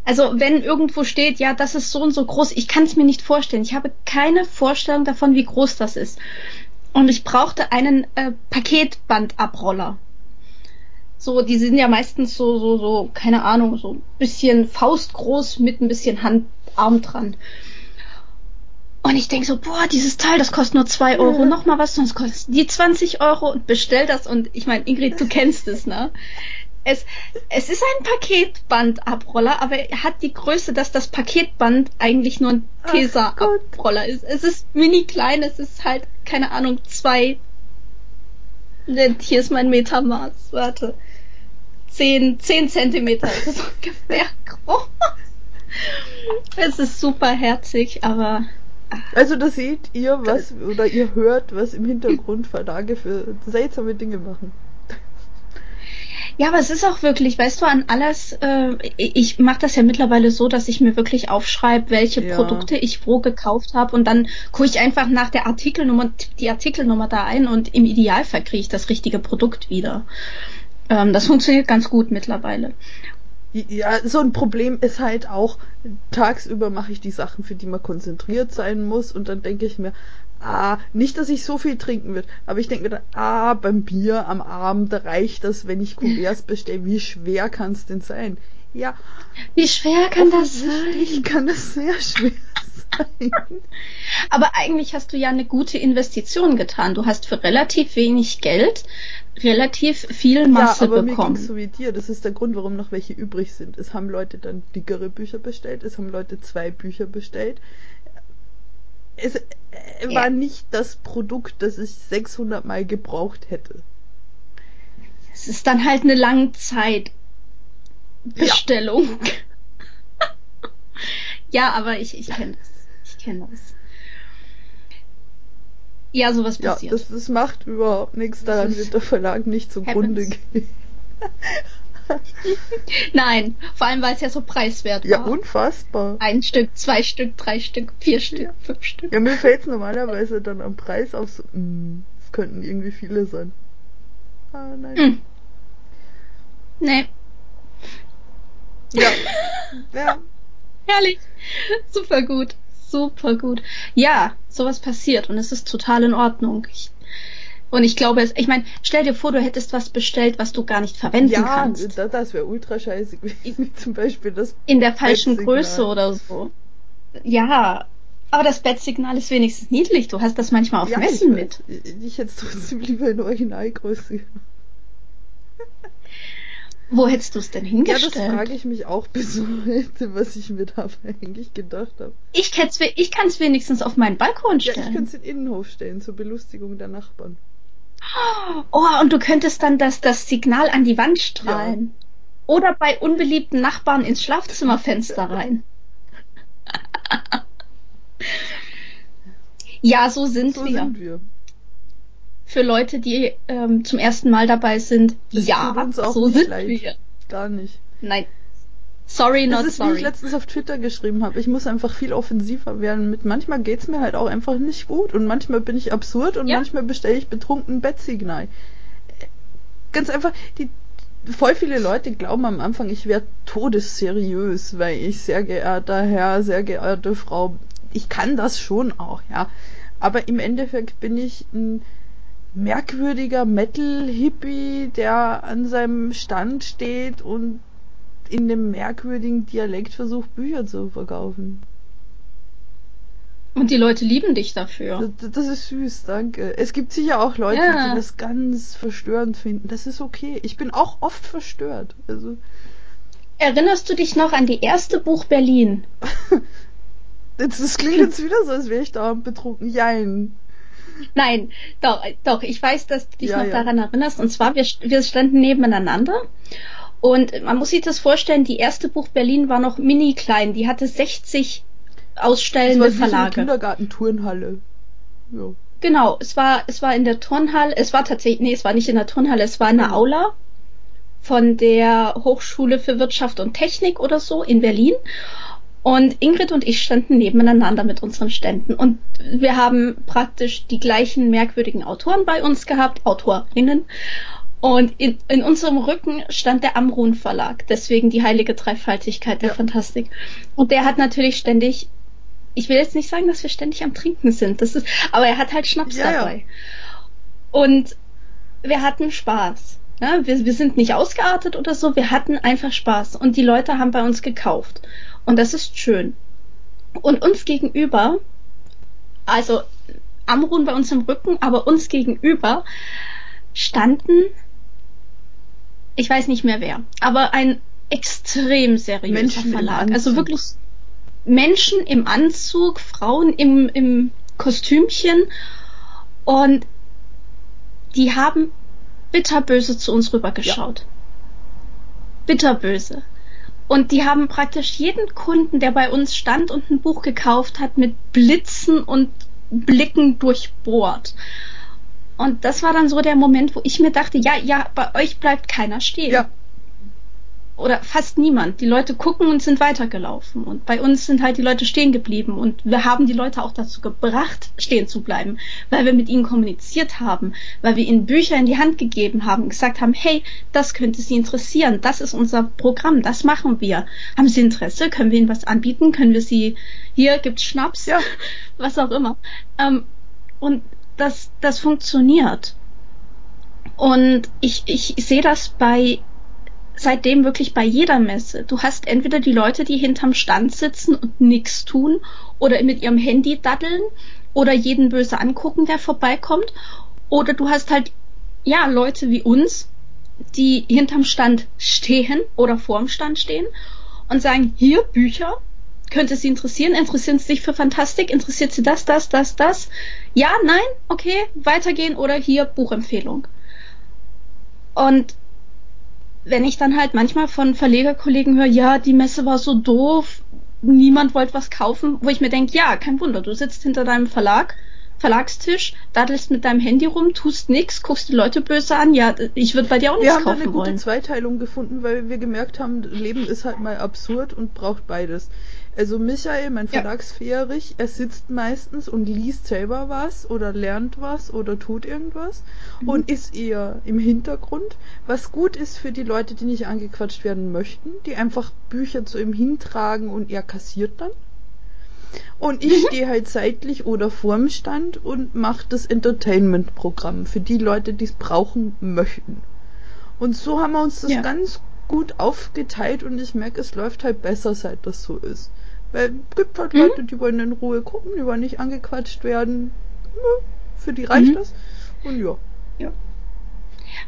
Also wenn irgendwo steht, ja, das ist so und so groß, ich kann es mir nicht vorstellen. Ich habe keine Vorstellung davon, wie groß das ist. Und ich brauchte einen äh, Paketbandabroller. So, die sind ja meistens so, so, so, keine Ahnung, so ein bisschen faustgroß mit ein bisschen Handarm dran. Und ich denk so, boah, dieses Teil, das kostet nur zwei Euro, ja. noch mal was, sonst kostet die 20 Euro und bestell das. Und ich meine, Ingrid, du kennst es, ne? Es, es ist ein Paketbandabroller, aber er hat die Größe, dass das Paketband eigentlich nur ein Tesa-Abroller ist. Es ist mini klein, es ist halt, keine Ahnung, zwei. Hier ist mein Metermaß. Warte. Zehn, zehn Zentimeter ist es ungefähr groß. Es ist super herzig, aber. Ah. Also da seht ihr was oder ihr hört, was im Hintergrund Verlage für seltsame Dinge machen. Ja, aber es ist auch wirklich, weißt du, an alles, äh, ich mache das ja mittlerweile so, dass ich mir wirklich aufschreibe, welche ja. Produkte ich wo gekauft habe und dann gucke ich einfach nach der Artikelnummer, die Artikelnummer da ein und im Idealfall kriege ich das richtige Produkt wieder. Ähm, das funktioniert ganz gut mittlerweile. Ja, so ein Problem ist halt auch, tagsüber mache ich die Sachen, für die man konzentriert sein muss und dann denke ich mir, ah, nicht, dass ich so viel trinken wird, aber ich denke mir dann, ah, beim Bier am Abend reicht das, wenn ich Kuverts bestelle. Wie schwer kann es denn sein? Ja. Wie schwer kann das sein? kann das sehr schwer sein. Aber eigentlich hast du ja eine gute Investition getan. Du hast für relativ wenig Geld relativ viel Masse ja, aber bekommen. Mir so wie dir. Das ist der Grund, warum noch welche übrig sind. Es haben Leute dann dickere Bücher bestellt, es haben Leute zwei Bücher bestellt es äh, ja. war nicht das Produkt, das ich 600 Mal gebraucht hätte. Es ist dann halt eine Langzeitbestellung. Ja, ja aber ich, ich kenne das. Ich kenne das. Ja, sowas passiert. Ja, das, das macht überhaupt nichts, daran wird der Verlag nicht zugrunde gehen. Nein, vor allem weil es ja so preiswert ja, war. Ja, unfassbar. Ein Stück, zwei Stück, drei Stück, vier Stück, ja. fünf Stück. Ja, mir fällt es normalerweise dann am Preis auf so, hm, es könnten irgendwie viele sein. Ah, nein. Hm. Nee. Ja. ja. Herrlich. Super gut. Super gut. Ja, sowas passiert und es ist total in Ordnung. Ich und ich glaube, es, ich meine, stell dir vor, du hättest was bestellt, was du gar nicht verwenden ja, kannst. Ja, das wäre ultra scheiße gewesen. Zum Beispiel das. In der falschen Größe oder so. Ja, aber das Bettsignal ist wenigstens niedlich. Du hast das manchmal auf ja, Messen ich, mit. Ich, ich hätte es trotzdem lieber in Originalgröße Wo hättest du es denn hingestellt? Ja, das frage ich mich auch bis heute, was ich mir da eigentlich gedacht habe. Ich, ich kann es wenigstens auf meinen Balkon stellen. Ja, ich könnte es in den Innenhof stellen, zur Belustigung der Nachbarn. Oh, und du könntest dann das, das Signal an die Wand strahlen. Ja. Oder bei unbeliebten Nachbarn ins Schlafzimmerfenster rein. ja, so sind so wir. Sind wir. Für Leute, die ähm, zum ersten Mal dabei sind, das ja, so sind leid. wir. Gar nicht. Nein. Sorry, not das ist, sorry. Wie ich letztens auf Twitter geschrieben habe. Ich muss einfach viel offensiver werden. Mit manchmal geht's mir halt auch einfach nicht gut und manchmal bin ich absurd und ja. manchmal bestelle ich betrunken Bettsignal. Ganz einfach, die voll viele Leute glauben am Anfang, ich wäre todesseriös, weil ich sehr geehrter Herr, sehr geehrte Frau ich kann das schon auch, ja. Aber im Endeffekt bin ich ein merkwürdiger Metal-Hippie, der an seinem Stand steht und in dem merkwürdigen Dialekt versucht, Bücher zu verkaufen. Und die Leute lieben dich dafür. Das, das ist süß, danke. Es gibt sicher auch Leute, ja. die das ganz verstörend finden. Das ist okay. Ich bin auch oft verstört. Also. Erinnerst du dich noch an die erste Buch Berlin? das, das klingt jetzt wieder so, als wäre ich da betrunken. Jein. Nein, doch, doch, ich weiß, dass du dich ja, noch ja. daran erinnerst. Und zwar, wir, wir standen nebeneinander. Und man muss sich das vorstellen, die erste Buch Berlin war noch mini klein. Die hatte 60 ausstellende es war Verlage. Wie Kindergarten-Turnhalle. Ja. Genau, es war, es war in der Turnhalle, es war tatsächlich, nee, es war nicht in der Turnhalle, es war in der mhm. Aula von der Hochschule für Wirtschaft und Technik oder so in Berlin. Und Ingrid und ich standen nebeneinander mit unseren Ständen. Und wir haben praktisch die gleichen merkwürdigen Autoren bei uns gehabt, Autorinnen. Und in, in unserem Rücken stand der Amrun Verlag, deswegen die heilige Dreifaltigkeit der ja. Fantastik. Und der hat natürlich ständig, ich will jetzt nicht sagen, dass wir ständig am Trinken sind, das ist, aber er hat halt Schnaps ja, dabei. Ja. Und wir hatten Spaß. Ja, wir, wir sind nicht ausgeartet oder so, wir hatten einfach Spaß. Und die Leute haben bei uns gekauft. Und das ist schön. Und uns gegenüber, also Amrun bei uns im Rücken, aber uns gegenüber standen ich weiß nicht mehr wer, aber ein extrem seriöser Menschen Verlag. Also wirklich Menschen im Anzug, Frauen im, im Kostümchen und die haben bitterböse zu uns rübergeschaut. Ja. Bitterböse. Und die haben praktisch jeden Kunden, der bei uns stand und ein Buch gekauft hat, mit Blitzen und Blicken durchbohrt. Und das war dann so der Moment, wo ich mir dachte, ja, ja, bei euch bleibt keiner stehen. Ja. Oder fast niemand. Die Leute gucken und sind weitergelaufen. Und bei uns sind halt die Leute stehen geblieben. Und wir haben die Leute auch dazu gebracht, stehen zu bleiben, weil wir mit ihnen kommuniziert haben, weil wir ihnen Bücher in die Hand gegeben haben, gesagt haben, hey, das könnte Sie interessieren, das ist unser Programm, das machen wir. Haben Sie Interesse? Können wir Ihnen was anbieten? Können wir Sie, hier gibt's Schnaps, ja. was auch immer. Ähm, und das, das funktioniert. Und ich, ich sehe das bei seitdem wirklich bei jeder Messe. Du hast entweder die Leute, die hinterm Stand sitzen und nichts tun oder mit ihrem Handy daddeln oder jeden böse angucken, der vorbeikommt. Oder du hast halt, ja, Leute wie uns, die hinterm Stand stehen oder vorm Stand stehen und sagen, hier Bücher, könnte Sie interessieren? Interessieren Sie sich für Fantastik? Interessiert Sie das, das, das, das? Ja, nein? Okay, weitergehen oder hier Buchempfehlung. Und wenn ich dann halt manchmal von Verlegerkollegen höre, ja, die Messe war so doof, niemand wollte was kaufen, wo ich mir denke, ja, kein Wunder, du sitzt hinter deinem Verlag, Verlagstisch, daddelst mit deinem Handy rum, tust nix, guckst die Leute böse an, ja, ich würde bei dir auch nichts kaufen wollen. Wir haben eine gute wollen. Zweiteilung gefunden, weil wir gemerkt haben, Leben ist halt mal absurd und braucht beides. Also Michael, mein Verlagsfährich, ja. er sitzt meistens und liest selber was oder lernt was oder tut irgendwas mhm. und ist eher im Hintergrund, was gut ist für die Leute, die nicht angequatscht werden möchten, die einfach Bücher zu ihm hintragen und er kassiert dann. Und ich mhm. stehe halt seitlich oder vorm Stand und mache das Entertainment-Programm für die Leute, die es brauchen möchten. Und so haben wir uns das ja. ganz gut aufgeteilt und ich merke, es läuft halt besser, seit das so ist. Weil es gibt halt mhm. Leute, die wollen in Ruhe gucken, die wollen nicht angequatscht werden. Für die reicht mhm. das. Und ja. Ja.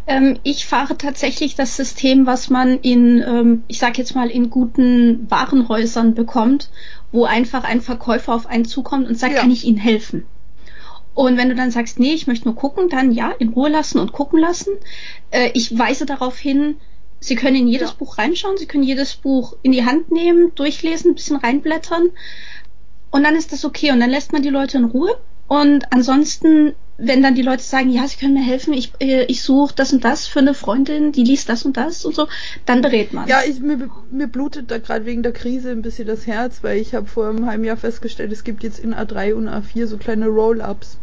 Ähm, ich fahre tatsächlich das System, was man in, ähm, ich sag jetzt mal, in guten Warenhäusern bekommt, wo einfach ein Verkäufer auf einen zukommt und sagt, ja. kann ich Ihnen helfen? Und wenn du dann sagst, nee, ich möchte nur gucken, dann ja, in Ruhe lassen und gucken lassen. Äh, ich weise darauf hin, Sie können in jedes ja. Buch reinschauen, Sie können jedes Buch in die Hand nehmen, durchlesen, ein bisschen reinblättern und dann ist das okay und dann lässt man die Leute in Ruhe und ansonsten, wenn dann die Leute sagen, ja, sie können mir helfen, ich, äh, ich suche das und das für eine Freundin, die liest das und das und so, dann berät man. Ja, ich, mir, mir blutet da gerade wegen der Krise ein bisschen das Herz, weil ich habe vor einem halben Jahr festgestellt, es gibt jetzt in A3 und A4 so kleine Roll-Ups.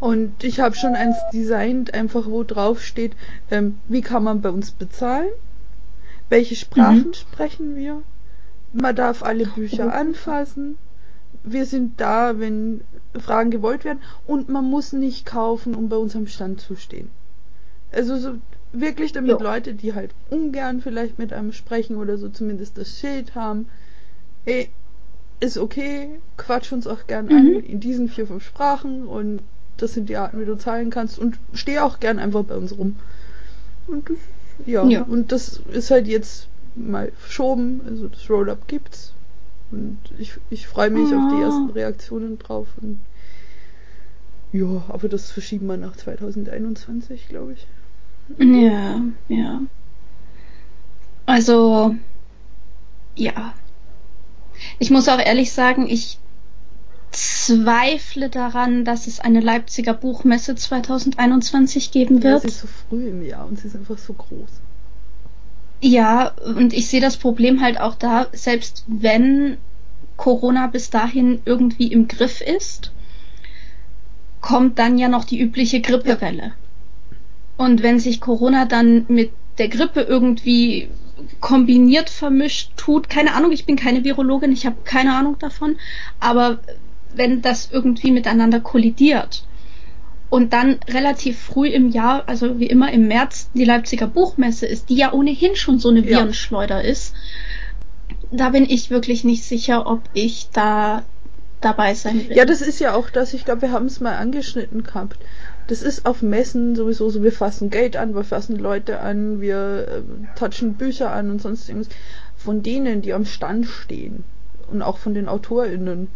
Und ich habe schon eins designt, einfach wo drauf steht, ähm, wie kann man bei uns bezahlen? Welche Sprachen mhm. sprechen wir? Man darf alle Bücher oh. anfassen. wir sind da, wenn Fragen gewollt werden und man muss nicht kaufen, um bei uns am Stand zu stehen. Also so wirklich damit jo. Leute, die halt ungern vielleicht mit einem sprechen oder so zumindest das Schild haben, ey, ist okay, quatsch uns auch gern mhm. an in diesen vier, fünf Sprachen und das sind die Arten, wie du zahlen kannst und steh auch gern einfach bei uns rum. Und das, ja, ja, und das ist halt jetzt mal verschoben, also das Roll-Up gibt's und ich, ich freue mich oh. auf die ah. ersten Reaktionen drauf und ja, aber das verschieben wir nach 2021, glaube ich. Ja, ja. Also, ja. Ich muss auch ehrlich sagen, ich zweifle daran, dass es eine Leipziger Buchmesse 2021 geben wird. Ja, sie ist so früh im Jahr und sie ist einfach so groß. Ja, und ich sehe das Problem halt auch da, selbst wenn Corona bis dahin irgendwie im Griff ist, kommt dann ja noch die übliche Grippewelle. Ja. Und wenn sich Corona dann mit der Grippe irgendwie kombiniert vermischt tut, keine Ahnung, ich bin keine Virologin, ich habe keine Ahnung davon, aber wenn das irgendwie miteinander kollidiert und dann relativ früh im Jahr, also wie immer im März, die Leipziger Buchmesse ist, die ja ohnehin schon so eine Virenschleuder ja. ist, da bin ich wirklich nicht sicher, ob ich da dabei sein will. Ja, das ist ja auch das, ich glaube, wir haben es mal angeschnitten gehabt. Das ist auf Messen sowieso so, wir fassen Geld an, wir fassen Leute an, wir äh, touchen Bücher an und sonst irgendwas. Von denen, die am Stand stehen und auch von den AutorInnen,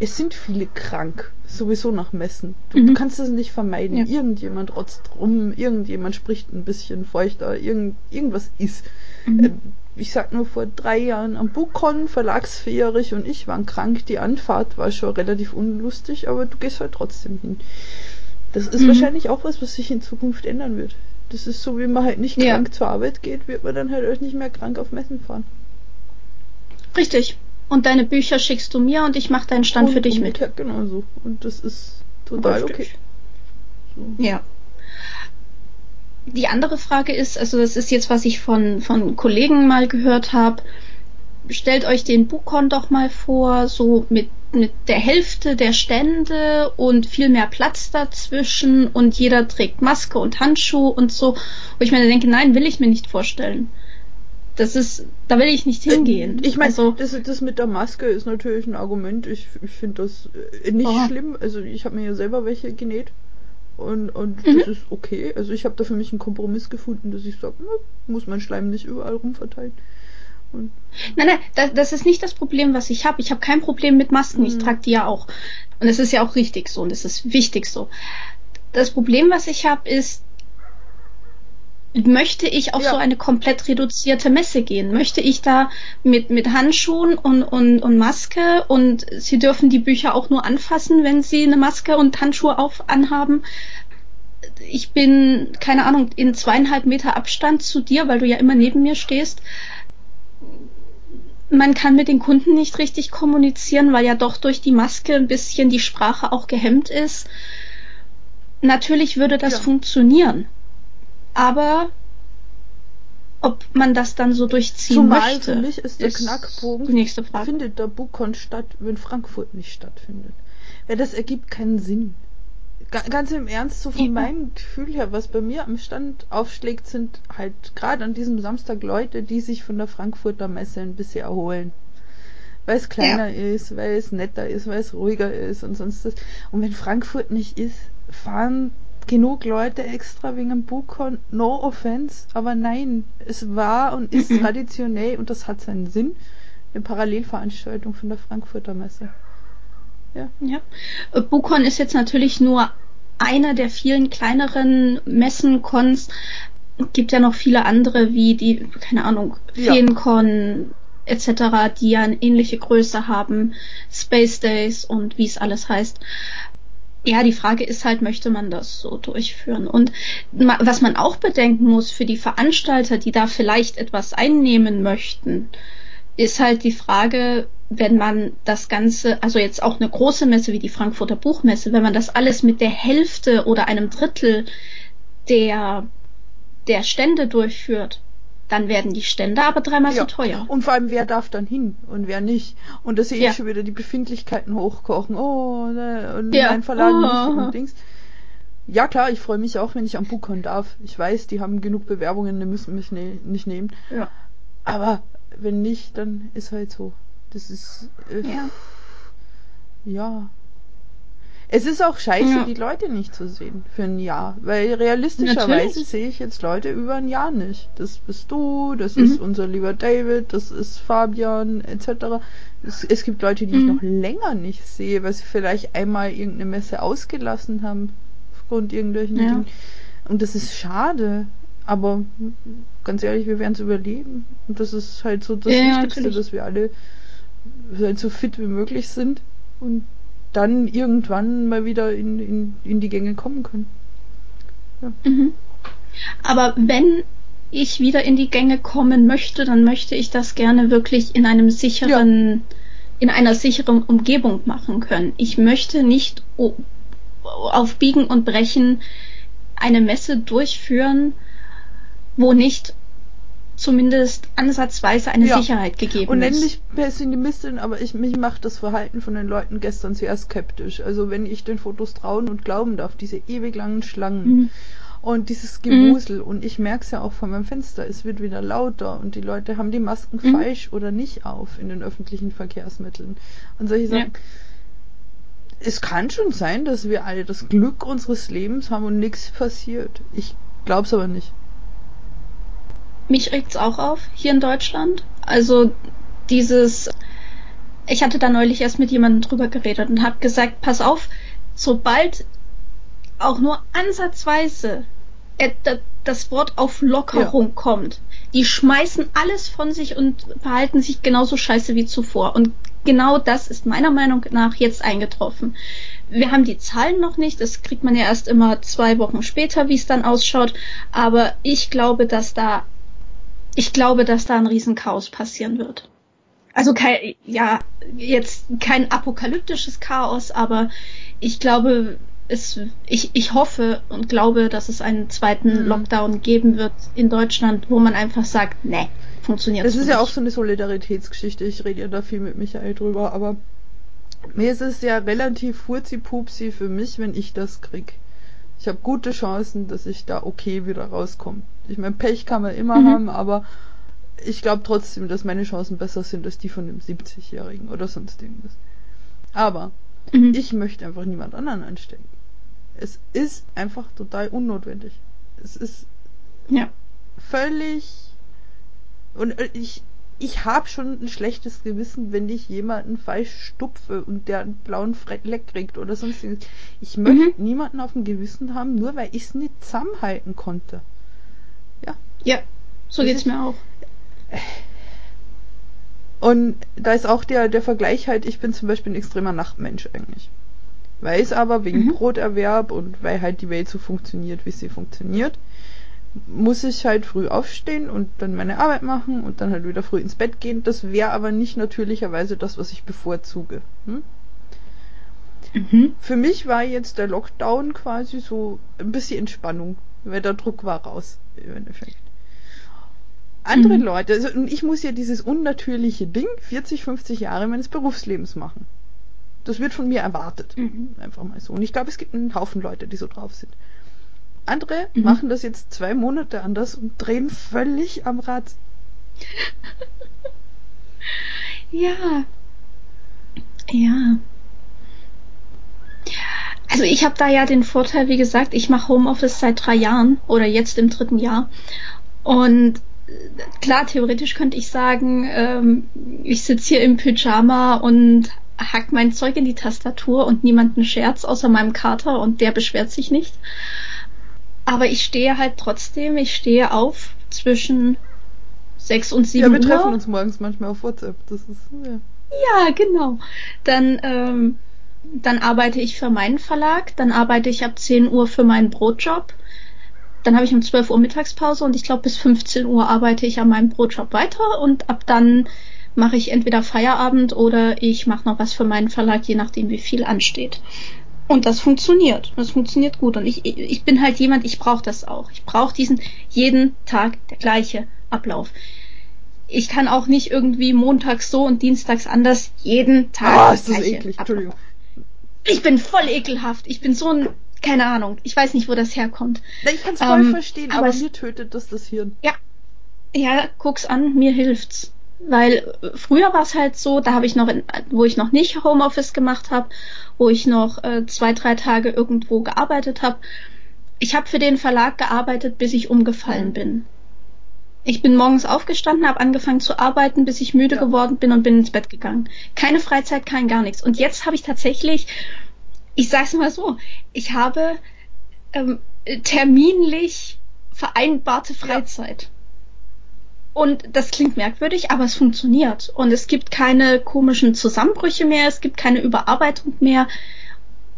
es sind viele krank, sowieso nach Messen. Du, mhm. du kannst es nicht vermeiden. Ja. Irgendjemand rotzt rum, irgendjemand spricht ein bisschen feuchter, irgend, irgendwas ist. Mhm. Ähm, ich sag nur vor drei Jahren am Bukon, Verlagsfährig und ich waren krank. Die Anfahrt war schon relativ unlustig, aber du gehst halt trotzdem hin. Das ist mhm. wahrscheinlich auch was, was sich in Zukunft ändern wird. Das ist so, wie man halt nicht krank ja. zur Arbeit geht, wird man dann halt auch nicht mehr krank auf Messen fahren. Richtig. Und deine Bücher schickst du mir und ich mache deinen Stand und für dich mit. Ja, genau so. Und das ist total Richtig. okay. So. Ja. Die andere Frage ist, also das ist jetzt, was ich von, von Kollegen mal gehört habe, stellt euch den Bukon doch mal vor, so mit, mit der Hälfte der Stände und viel mehr Platz dazwischen und jeder trägt Maske und Handschuhe und so. Wo ich mir denke, nein, will ich mir nicht vorstellen. Das ist, da will ich nicht äh, hingehen. Ich meine, also, das, das mit der Maske ist natürlich ein Argument. Ich, ich finde das äh, nicht oh. schlimm. Also ich habe mir ja selber welche genäht. Und, und mhm. das ist okay. Also ich habe da für mich einen Kompromiss gefunden, dass ich sage, muss mein Schleim nicht überall rumverteilen. Und nein, nein, das, das ist nicht das Problem, was ich habe. Ich habe kein Problem mit Masken. Mhm. Ich trage die ja auch. Und es ist ja auch richtig so und es ist wichtig so. Das Problem, was ich habe, ist, möchte ich auf ja. so eine komplett reduzierte Messe gehen? Möchte ich da mit, mit Handschuhen und, und, und Maske und Sie dürfen die Bücher auch nur anfassen, wenn Sie eine Maske und Handschuhe auf anhaben? Ich bin, keine Ahnung, in zweieinhalb Meter Abstand zu dir, weil du ja immer neben mir stehst. Man kann mit den Kunden nicht richtig kommunizieren, weil ja doch durch die Maske ein bisschen die Sprache auch gehemmt ist. Natürlich würde das ja. funktionieren aber ob man das dann so durchziehen Zumal möchte. für mich ist der ist Knackpunkt, findet der Bukon statt, wenn Frankfurt nicht stattfindet. Ja, das ergibt keinen Sinn. ganz im Ernst, so von ja. meinem Gefühl her, was bei mir am Stand aufschlägt, sind halt gerade an diesem Samstag Leute, die sich von der Frankfurter Messe ein bisschen erholen. Weil es kleiner ja. ist, weil es netter ist, weil es ruhiger ist und sonst das. Und wenn Frankfurt nicht ist, fahren genug Leute extra wegen dem Bukon. No offense, aber nein, es war und ist traditionell und das hat seinen Sinn. Eine Parallelveranstaltung von der Frankfurter Messe. Ja. ja. Bukon ist jetzt natürlich nur einer der vielen kleineren Messen, Cons. Gibt ja noch viele andere, wie die, keine Ahnung, ja. Feencon etc., die ja eine ähnliche Größe haben, Space Days und wie es alles heißt. Ja, die Frage ist halt, möchte man das so durchführen? Und was man auch bedenken muss für die Veranstalter, die da vielleicht etwas einnehmen möchten, ist halt die Frage, wenn man das Ganze, also jetzt auch eine große Messe wie die Frankfurter Buchmesse, wenn man das alles mit der Hälfte oder einem Drittel der, der Stände durchführt, dann werden die Stände aber dreimal Ja. so teuer. Und vor allem, wer darf dann hin und wer nicht? Und da sehe ich Ja. schon wieder die Befindlichkeiten hochkochen. Oh, ne, und Ja. mein Verlag Oh. nicht und Dings. Ja klar, ich freue mich auch, wenn ich am Buchhorn darf. Ich weiß, die haben genug Bewerbungen, die müssen mich ne nicht nehmen. Ja. Aber wenn nicht, dann ist halt so. Das ist äh, Ja. ja. Es ist auch scheiße, Ja. die Leute nicht zu sehen für ein Jahr. Weil realistischerweise sehe ich jetzt Leute über ein Jahr nicht. Das bist du, das Mhm. ist unser lieber David, das ist Fabian, etc. Es, es gibt Leute, die ich Mhm. noch länger nicht sehe, weil sie vielleicht einmal irgendeine Messe ausgelassen haben. Aufgrund irgendwelchen Ja. Dingen. Und das ist schade. Aber ganz ehrlich, wir werden es überleben. Und das ist halt so das ja, Wichtigste, natürlich. dass wir alle halt so fit wie möglich sind und dann irgendwann mal wieder in, in, in die Gänge kommen können. Mhm. Aber wenn ich wieder in die Gänge kommen möchte, dann möchte ich das gerne wirklich in einem sicheren, in einer sicheren Umgebung machen können. Ich möchte nicht auf Biegen und Brechen eine Messe durchführen, wo nicht zumindest ansatzweise eine Ja. Sicherheit gegeben Und ist. mich Pessimistin, aber ich, mich macht das Verhalten von den Leuten gestern sehr skeptisch. Also wenn ich den Fotos trauen und glauben darf, diese ewig langen Schlangen Mhm. und dieses Gewusel und ich merke es ja auch von meinem Fenster, es wird wieder lauter und die Leute haben die Masken Mhm. falsch oder nicht auf in den öffentlichen Verkehrsmitteln. Und solche Sachen. Es kann schon sein, dass wir alle das Glück unseres Lebens haben und nichts passiert. Ich glaub's aber nicht. Mich regt's auch auf, hier in Deutschland. Also dieses, ich hatte da neulich erst mit jemandem drüber geredet und habe gesagt, pass auf, sobald auch nur ansatzweise da- das Wort auf Lockerung kommt, die schmeißen alles von sich und verhalten sich genauso scheiße wie zuvor. Und genau das ist meiner Meinung nach jetzt eingetroffen. Wir haben die Zahlen noch nicht, das kriegt man ja erst immer zwei Wochen später, wie es dann ausschaut. Aber ich glaube, dass da ich glaube, dass da ein Riesenchaos passieren wird. Also kein, ja, jetzt kein apokalyptisches Chaos, aber ich glaube, es, ich, ich hoffe und glaube, dass es einen zweiten Mhm. Lockdown geben wird in Deutschland, wo man einfach sagt, nee, funktioniert Das so ist ja nicht. auch so eine Solidaritätsgeschichte. Ich rede ja da viel mit Michael drüber, aber mir ist es ja relativ furzi-pupsi für mich, wenn ich das krieg. Ich habe gute Chancen, dass ich da okay wieder rauskomme. Ich meine, Pech kann man immer Mhm. haben, aber ich glaube trotzdem, dass meine Chancen besser sind als die von dem 70-Jährigen oder sonst irgendwas. Aber Mhm. ich möchte einfach niemand anderen anstecken. Es ist einfach total unnotwendig. Es ist ja. völlig und äh, ich ich habe schon ein schlechtes Gewissen, wenn ich jemanden falsch stupfe und der einen blauen Fleck kriegt oder sonstiges. Ich möchte niemanden auf dem Gewissen haben, nur weil ich es nicht zusammenhalten konnte. Ja, so Das geht's ist- mir auch. Und da ist auch der, der Vergleich halt, ich bin zum Beispiel ein extremer Nachtmensch eigentlich. Weiß aber wegen Mhm. Broterwerb und weil halt die Welt so funktioniert, wie sie funktioniert, muss ich halt früh aufstehen und dann meine Arbeit machen und dann halt wieder früh ins Bett gehen. Das wäre aber nicht natürlicherweise das, was ich bevorzuge. Hm? Mhm. Für mich war jetzt der Lockdown quasi so ein bisschen Entspannung, weil der Druck war raus im Endeffekt. Andere Mhm. Leute, also und ich muss ja dieses unnatürliche Ding 40, 50 Jahre meines Berufslebens machen. Das wird von mir erwartet. Mhm. Einfach mal so. Und ich glaube, es gibt einen Haufen Leute, die so drauf sind. Andere Mhm. machen das jetzt zwei Monate anders und drehen völlig am Rad. Ja. Ja. Also ich habe da ja den Vorteil, wie gesagt, ich mache Homeoffice seit drei Jahren oder jetzt im dritten Jahr. Und klar, theoretisch könnte ich sagen, ähm, ich sitze hier im Pyjama und hack mein Zeug in die Tastatur und niemanden Scherz außer meinem Kater und der beschwert sich nicht. Aber ich stehe halt trotzdem, ich stehe auf zwischen sechs und sieben Ja, wir Uhr. treffen uns morgens manchmal auf WhatsApp. Das ist, ja. Ja, genau. Dann, ähm, dann arbeite ich für meinen Verlag, dann arbeite ich ab 10 Uhr für meinen Brotjob. Dann habe ich um 12 Uhr Mittagspause und ich glaube bis 15 Uhr arbeite ich an meinem Brotjob weiter und ab dann mache ich entweder Feierabend oder ich mache noch was für meinen Verlag, je nachdem wie viel ansteht. Und das funktioniert. Das funktioniert gut. Und ich, ich bin halt jemand, ich brauche das auch. Ich brauche diesen jeden Tag der gleiche Ablauf. Ich kann auch nicht irgendwie montags so und dienstags anders jeden Tag. Ah, ist das eklig, Entschuldigung. Ich bin voll ekelhaft. Ich bin so ein, keine Ahnung. Ich weiß nicht, wo das herkommt. Ich kann es voll ähm, verstehen, aber, aber mir tötet das das Hirn. Ja. Ja, guck's an, mir hilft's. Weil äh, früher war es halt so, da habe ich noch, in, wo ich noch nicht Homeoffice gemacht habe, wo ich noch äh, zwei, drei Tage irgendwo gearbeitet habe. Ich habe für den Verlag gearbeitet, bis ich umgefallen bin. Ich bin morgens aufgestanden, habe angefangen zu arbeiten, bis ich müde ja. geworden bin und bin ins Bett gegangen. Keine Freizeit, kein gar nichts. Und jetzt habe ich tatsächlich, ich sag's mal so, ich habe ähm, terminlich vereinbarte Freizeit. Ja. Und das klingt merkwürdig, aber es funktioniert. Und es gibt keine komischen Zusammenbrüche mehr, es gibt keine Überarbeitung mehr.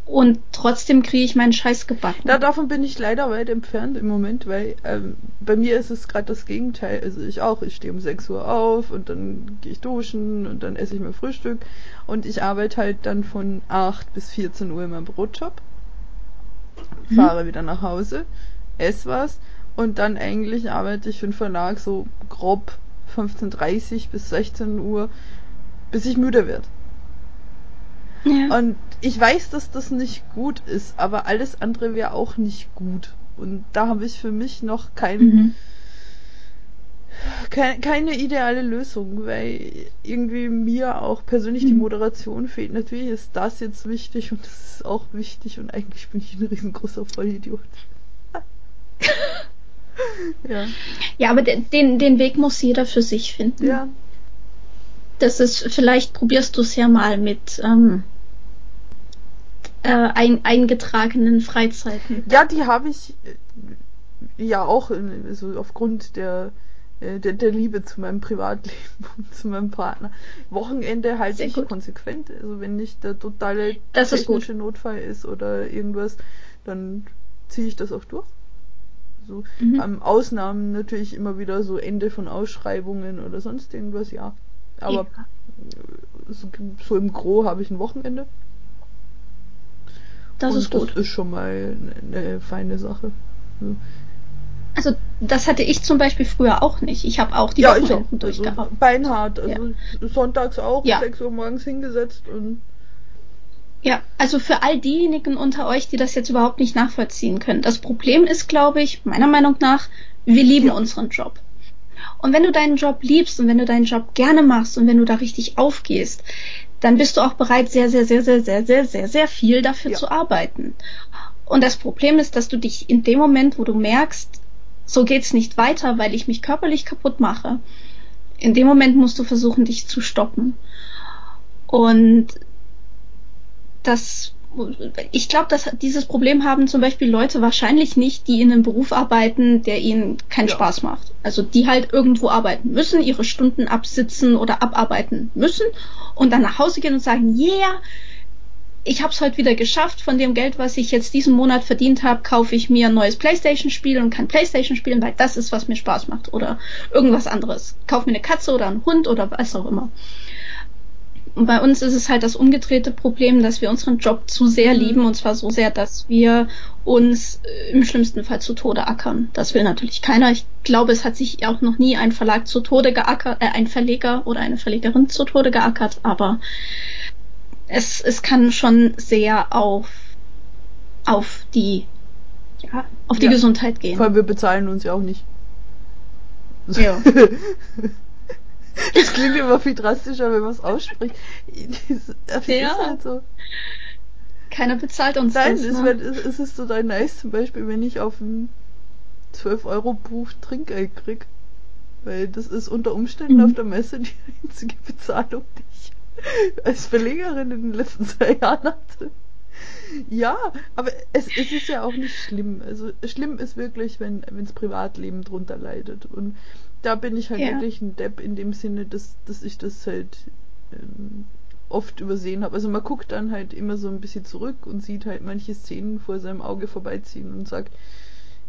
Und trotzdem kriege ich meinen Scheiß gebacken. Da, davon bin ich leider weit entfernt im Moment, weil ähm, bei mir ist es gerade das Gegenteil. Also ich auch, ich stehe um 6 Uhr auf und dann gehe ich duschen und dann esse ich mein Frühstück. Und ich arbeite halt dann von 8 bis 14 Uhr in meinem Brotjob. Mhm. Fahre wieder nach Hause, esse was und dann eigentlich arbeite ich für den Verlag so grob 15.30 bis 16 Uhr, bis ich müde werde. Ja. Und ich weiß, dass das nicht gut ist, aber alles andere wäre auch nicht gut. Und da habe ich für mich noch kein, mhm. kein, keine ideale Lösung, weil irgendwie mir auch persönlich mhm. die Moderation fehlt. Natürlich ist das jetzt wichtig und das ist auch wichtig und eigentlich bin ich ein riesengroßer Vollidiot. ja. Ja, aber den, den Weg muss jeder für sich finden. Ja. Das ist, vielleicht probierst du es ja mal mit ähm, äh, ein, eingetragenen Freizeiten. Ja, die habe ich äh, ja auch also aufgrund der, äh, der, der Liebe zu meinem Privatleben und zu meinem Partner. Wochenende halte ich gut. konsequent. Also wenn nicht der totale das technische Notfall ist oder irgendwas, dann ziehe ich das auch durch. So mhm. ähm, Ausnahmen natürlich immer wieder so Ende von Ausschreibungen oder sonst irgendwas, ja. Aber ja. So, so, im Gro habe ich ein Wochenende. Das Und ist gut. Das ist schon mal eine, eine feine Sache. So. Also das hatte ich zum Beispiel früher auch nicht. Ich habe auch die ja, Wochenenden durchgehabt. Also beinhart. Also ja. sonntags auch ja. 6 Uhr morgens hingesetzt und ja, also für all diejenigen unter euch, die das jetzt überhaupt nicht nachvollziehen können. Das Problem ist, glaube ich, meiner Meinung nach, wir lieben ja. unseren Job. Und wenn du deinen Job liebst und wenn du deinen Job gerne machst und wenn du da richtig aufgehst, dann bist du auch bereit, sehr, sehr, sehr, sehr, sehr, sehr, sehr, sehr viel dafür ja. zu arbeiten. Und das Problem ist, dass du dich in dem Moment, wo du merkst, so geht's nicht weiter, weil ich mich körperlich kaputt mache, in dem Moment musst du versuchen, dich zu stoppen. Und das ich glaube, dass dieses Problem haben zum Beispiel Leute wahrscheinlich nicht, die in einem Beruf arbeiten, der ihnen keinen ja. Spaß macht. Also die halt irgendwo arbeiten müssen, ihre Stunden absitzen oder abarbeiten müssen und dann nach Hause gehen und sagen, yeah, ich habe es heute wieder geschafft. Von dem Geld, was ich jetzt diesen Monat verdient habe, kaufe ich mir ein neues PlayStation-Spiel und kann PlayStation spielen, weil das ist, was mir Spaß macht oder irgendwas anderes. Kauf mir eine Katze oder einen Hund oder was auch immer. Und bei uns ist es halt das umgedrehte Problem, dass wir unseren Job zu sehr mhm. lieben und zwar so sehr, dass wir uns äh, im schlimmsten Fall zu Tode ackern. Das will natürlich keiner. Ich glaube, es hat sich auch noch nie ein Verlag zu Tode geackert, äh, ein Verleger oder eine Verlegerin zu Tode geackert, aber es, es kann schon sehr auf, auf die, ja, auf die ja. Gesundheit gehen. Weil wir bezahlen uns ja auch nicht. Ja. Das klingt immer viel drastischer, wenn man es ausspricht. Das ja. ist halt so. Keiner bezahlt uns Nein, das. Nein, ne? es, es ist total nice, zum Beispiel, wenn ich auf ein 12-Euro-Buch Trinkgeld krieg. Weil das ist unter Umständen mhm. auf der Messe die einzige Bezahlung, die ich als Verlegerin in den letzten zwei Jahren hatte. Ja, aber es, es ist ja auch nicht schlimm. Also schlimm ist wirklich, wenn das Privatleben drunter leidet. Und da bin ich halt ja. wirklich ein Depp in dem Sinne, dass, dass ich das halt ähm, oft übersehen habe. Also man guckt dann halt immer so ein bisschen zurück und sieht halt manche Szenen vor seinem Auge vorbeiziehen und sagt,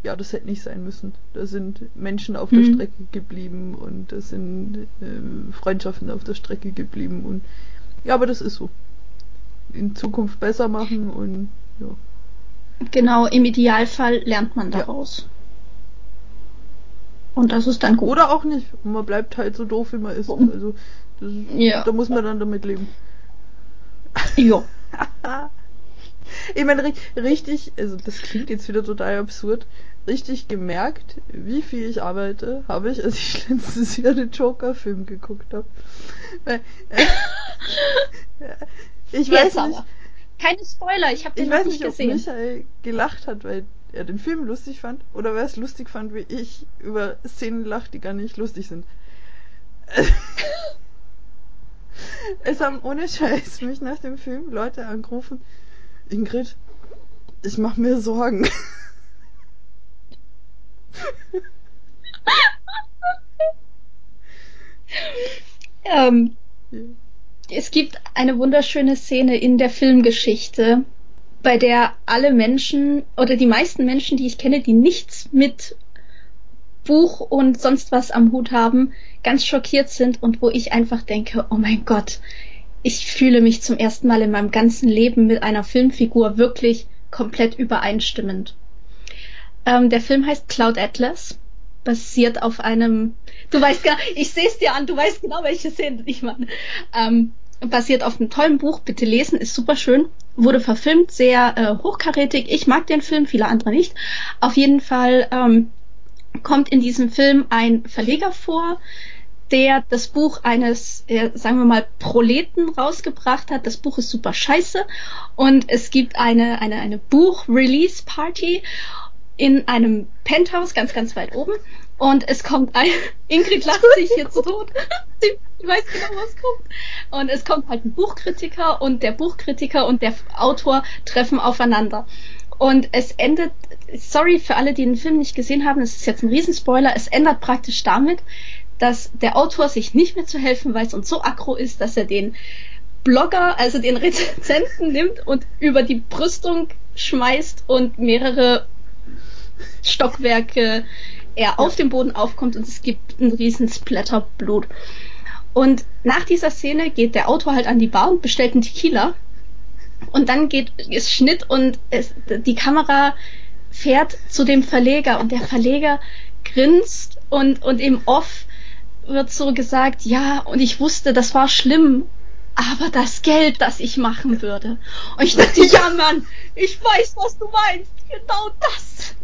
ja, das hätte nicht sein müssen. Da sind Menschen auf mhm. der Strecke geblieben und da sind äh, Freundschaften auf der Strecke geblieben und ja, aber das ist so. In Zukunft besser machen und ja. Genau, im Idealfall lernt man daraus. Und das ist dann gut. Oder auch nicht. Und man bleibt halt so doof, wie man ist. Also, das, ja. da muss man dann damit leben. Jo. ich meine, richtig, also das klingt jetzt wieder total absurd, richtig gemerkt, wie viel ich arbeite, habe ich, als ich letztes Jahr den Joker-Film geguckt habe. Äh, ich weiß nicht. Aber. Keine Spoiler, ich habe den ich noch nicht, gesehen. Ich weiß nicht, ob Michael gelacht hat, weil er den Film lustig fand, oder wer es lustig fand, wie ich über Szenen lacht, die gar nicht lustig sind. es haben ohne Scheiß mich nach dem Film Leute angerufen. Ingrid, ich mach mir Sorgen. ähm, ja. Es gibt eine wunderschöne Szene in der Filmgeschichte, bei der alle Menschen oder die meisten Menschen, die ich kenne, die nichts mit Buch und sonst was am Hut haben, ganz schockiert sind und wo ich einfach denke, oh mein Gott, ich fühle mich zum ersten Mal in meinem ganzen Leben mit einer Filmfigur wirklich komplett übereinstimmend. Ähm, der Film heißt Cloud Atlas, basiert auf einem, du weißt gar, ich sehe es dir an, du weißt genau, welche Szene ich meine. Ähm, basiert auf einem tollen Buch, bitte lesen, ist super schön, wurde verfilmt, sehr äh, hochkarätig. Ich mag den Film, viele andere nicht. Auf jeden Fall ähm, kommt in diesem Film ein Verleger vor, der das Buch eines, äh, sagen wir mal, Proleten rausgebracht hat. Das Buch ist super scheiße und es gibt eine, eine, eine Buch-Release-Party in einem Penthouse ganz, ganz weit oben und es kommt ein, Ingrid lacht sich hier zu Tod. Sie weiß genau, was kommt. Und es kommt halt ein Buchkritiker und der Buchkritiker und der Autor treffen aufeinander. Und es endet, sorry für alle, die den Film nicht gesehen haben, es ist jetzt ein Riesenspoiler, es endet praktisch damit, dass der Autor sich nicht mehr zu helfen weiß und so aggro ist, dass er den Blogger, also den Rezensenten nimmt und über die Brüstung schmeißt und mehrere Stockwerke er auf dem Boden aufkommt und es gibt einen riesen Splatter Blut. Und nach dieser Szene geht der Autor halt an die Bar und bestellt einen Tequila. Und dann geht es Schnitt und es, die Kamera fährt zu dem Verleger und der Verleger grinst und, und im Off wird so gesagt, ja, und ich wusste, das war schlimm, aber das Geld, das ich machen würde. Und ich dachte, ja, Mann, ich weiß, was du meinst. Genau das.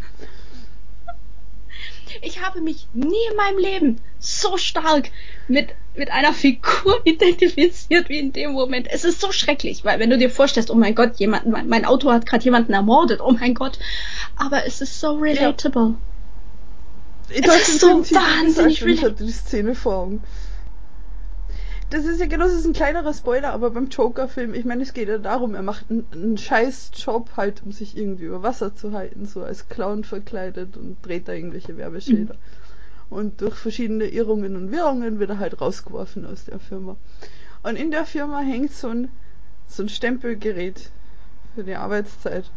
Ich habe mich nie in meinem Leben so stark mit, mit einer Figur identifiziert wie in dem Moment. Es ist so schrecklich, weil wenn du dir vorstellst, oh mein Gott, jemand, mein, mein Auto hat gerade jemanden ermordet, oh mein Gott. Aber es ist so relatable. Ja. Es ist so wahnsinnig relatable. Ich hatte die Szene vor Augen das ist ja genau, das ist ein kleinerer Spoiler, aber beim Joker-Film, ich meine, es geht ja darum, er macht einen, einen scheiß Job halt, um sich irgendwie über Wasser zu halten, so als Clown verkleidet und dreht da irgendwelche Werbeschilder. Mhm. Und durch verschiedene Irrungen und Wirrungen wird er halt rausgeworfen aus der Firma. Und in der Firma hängt so ein, so ein Stempelgerät für die Arbeitszeit.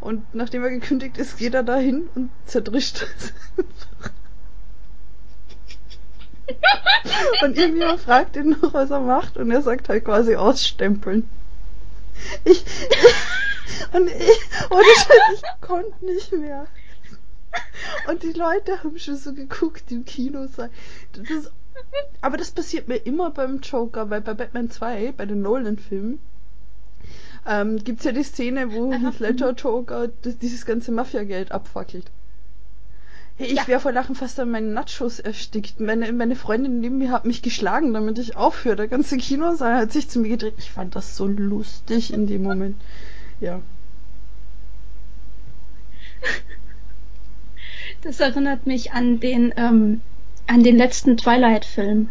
Und nachdem er gekündigt ist, geht er dahin und zerdrischt es. Und irgendjemand fragt ihn noch, was er macht, und er sagt halt quasi ausstempeln. Ich, und ich, ohne Scheiß, ich konnte nicht mehr. Und die Leute haben schon so geguckt im Kino. Das, aber das passiert mir immer beim Joker, weil bei Batman 2, bei den Nolan-Filmen, ähm, gibt's ja die Szene, wo Heath Ledger Joker das, dieses ganze Mafia-Geld abfackelt. Hey, ich ja. wäre vor Lachen fast an meinen Nachos erstickt. Meine, meine Freundin neben mir hat mich geschlagen, damit ich aufhöre. Der ganze Kinosaal hat sich zu mir gedreht. Ich fand das so lustig in dem Moment. Ja. Das erinnert mich an den, ähm, an den letzten Twilight-Film,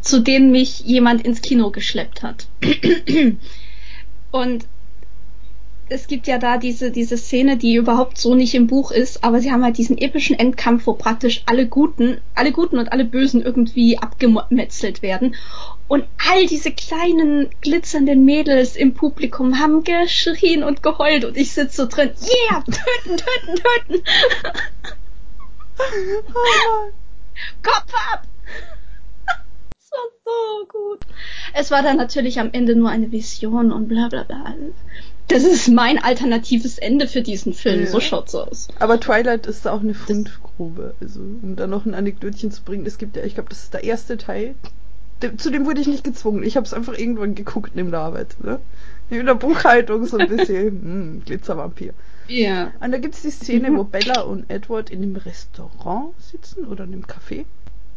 zu dem mich jemand ins Kino geschleppt hat. Und es gibt ja da diese, diese Szene, die überhaupt so nicht im Buch ist, aber sie haben halt diesen epischen Endkampf, wo praktisch alle Guten, alle Guten und alle Bösen irgendwie abgemetzelt werden. Und all diese kleinen glitzernden Mädels im Publikum haben geschrien und geheult und ich sitze so drin, yeah, töten, töten, töten. oh Kopf ab! Es war so gut. Es war dann natürlich am Ende nur eine Vision und bla bla bla. Das ist mein alternatives Ende für diesen Film. Ja. So schaut's aus. Aber Twilight ist auch eine Fundgrube. Also, um da noch ein Anekdötchen zu bringen, es gibt ja, ich glaube, das ist der erste Teil. Zu dem wurde ich nicht gezwungen. Ich habe es einfach irgendwann geguckt neben der Arbeit. Ne? In der Buchhaltung so ein bisschen hm, Glitzervampir. Ja. Und da gibt es die Szene, mhm. wo Bella und Edward in einem Restaurant sitzen oder in einem Café.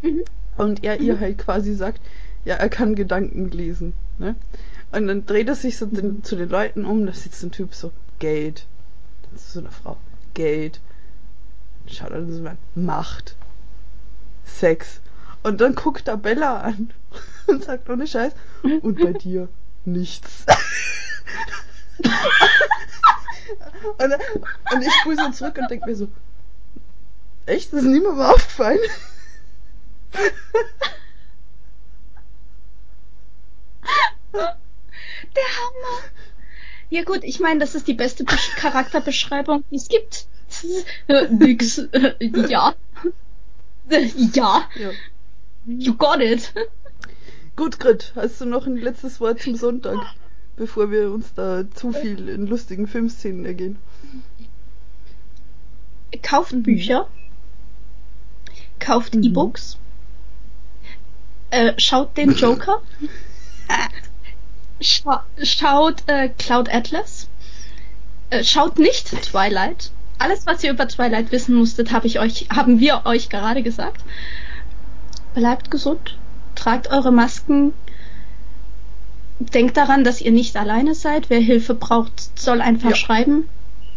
Mhm. Und er ihr mhm. halt quasi sagt, ja, er kann Gedanken lesen. Ne? Und dann dreht er sich so den, zu den Leuten um, da sitzt ein Typ so, Geld. Das ist so eine Frau, Geld. Schaut er so an, Macht. Sex. Und dann guckt er Bella an und sagt ohne Scheiß, und bei dir nichts. und, und, ich spule so zurück und denke mir so, echt, das ist niemandem aufgefallen. Der Hammer. Ja gut, ich meine, das ist die beste Besch Charakterbeschreibung, die es gibt. Nix. Ja. Ja. ja. You got it. Gut, Grit, hast du noch ein letztes Wort zum Sonntag, bevor wir uns da zu viel in lustigen Filmszenen ergehen? Kauft mhm. Bücher. Kauft mhm. E-Books. Äh, schaut den Joker. Scha schaut äh, Cloud Atlas. Äh, schaut nicht Twilight. Alles, was ihr über Twilight wissen musstet, hab ich euch, haben wir euch gerade gesagt. Bleibt gesund. Tragt eure Masken. Denkt daran, dass ihr nicht alleine seid. Wer Hilfe braucht, soll einfach ja. schreiben.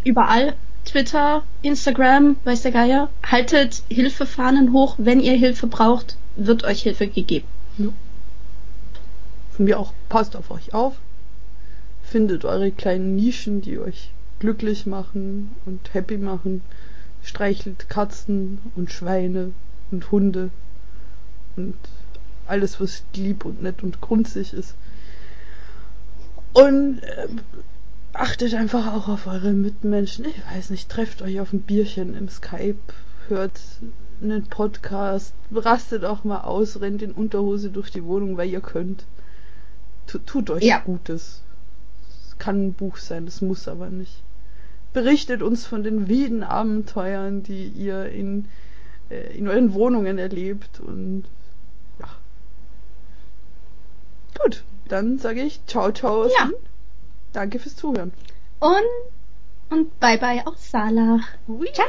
Überall. Twitter, Instagram, weiß der Geier. Haltet Hilfefahnen hoch. Wenn ihr Hilfe braucht, wird euch Hilfe gegeben. Ja von mir auch, passt auf euch auf. Findet eure kleinen Nischen, die euch glücklich machen und happy machen. Streichelt Katzen und Schweine und Hunde und alles, was lieb und nett und grunzig ist. Und äh, achtet einfach auch auf eure Mitmenschen. Ich weiß nicht, trefft euch auf ein Bierchen im Skype, hört einen Podcast, rastet auch mal aus, rennt in Unterhose durch die Wohnung, weil ihr könnt. Tut euch ja. Gutes. Es kann ein Buch sein, es muss aber nicht. Berichtet uns von den wilden Abenteuern, die ihr in, äh, in euren Wohnungen erlebt und ja. Gut, dann sage ich ciao, ciao. Ja. Danke fürs Zuhören. Und, und bye bye aus Salach. Ciao.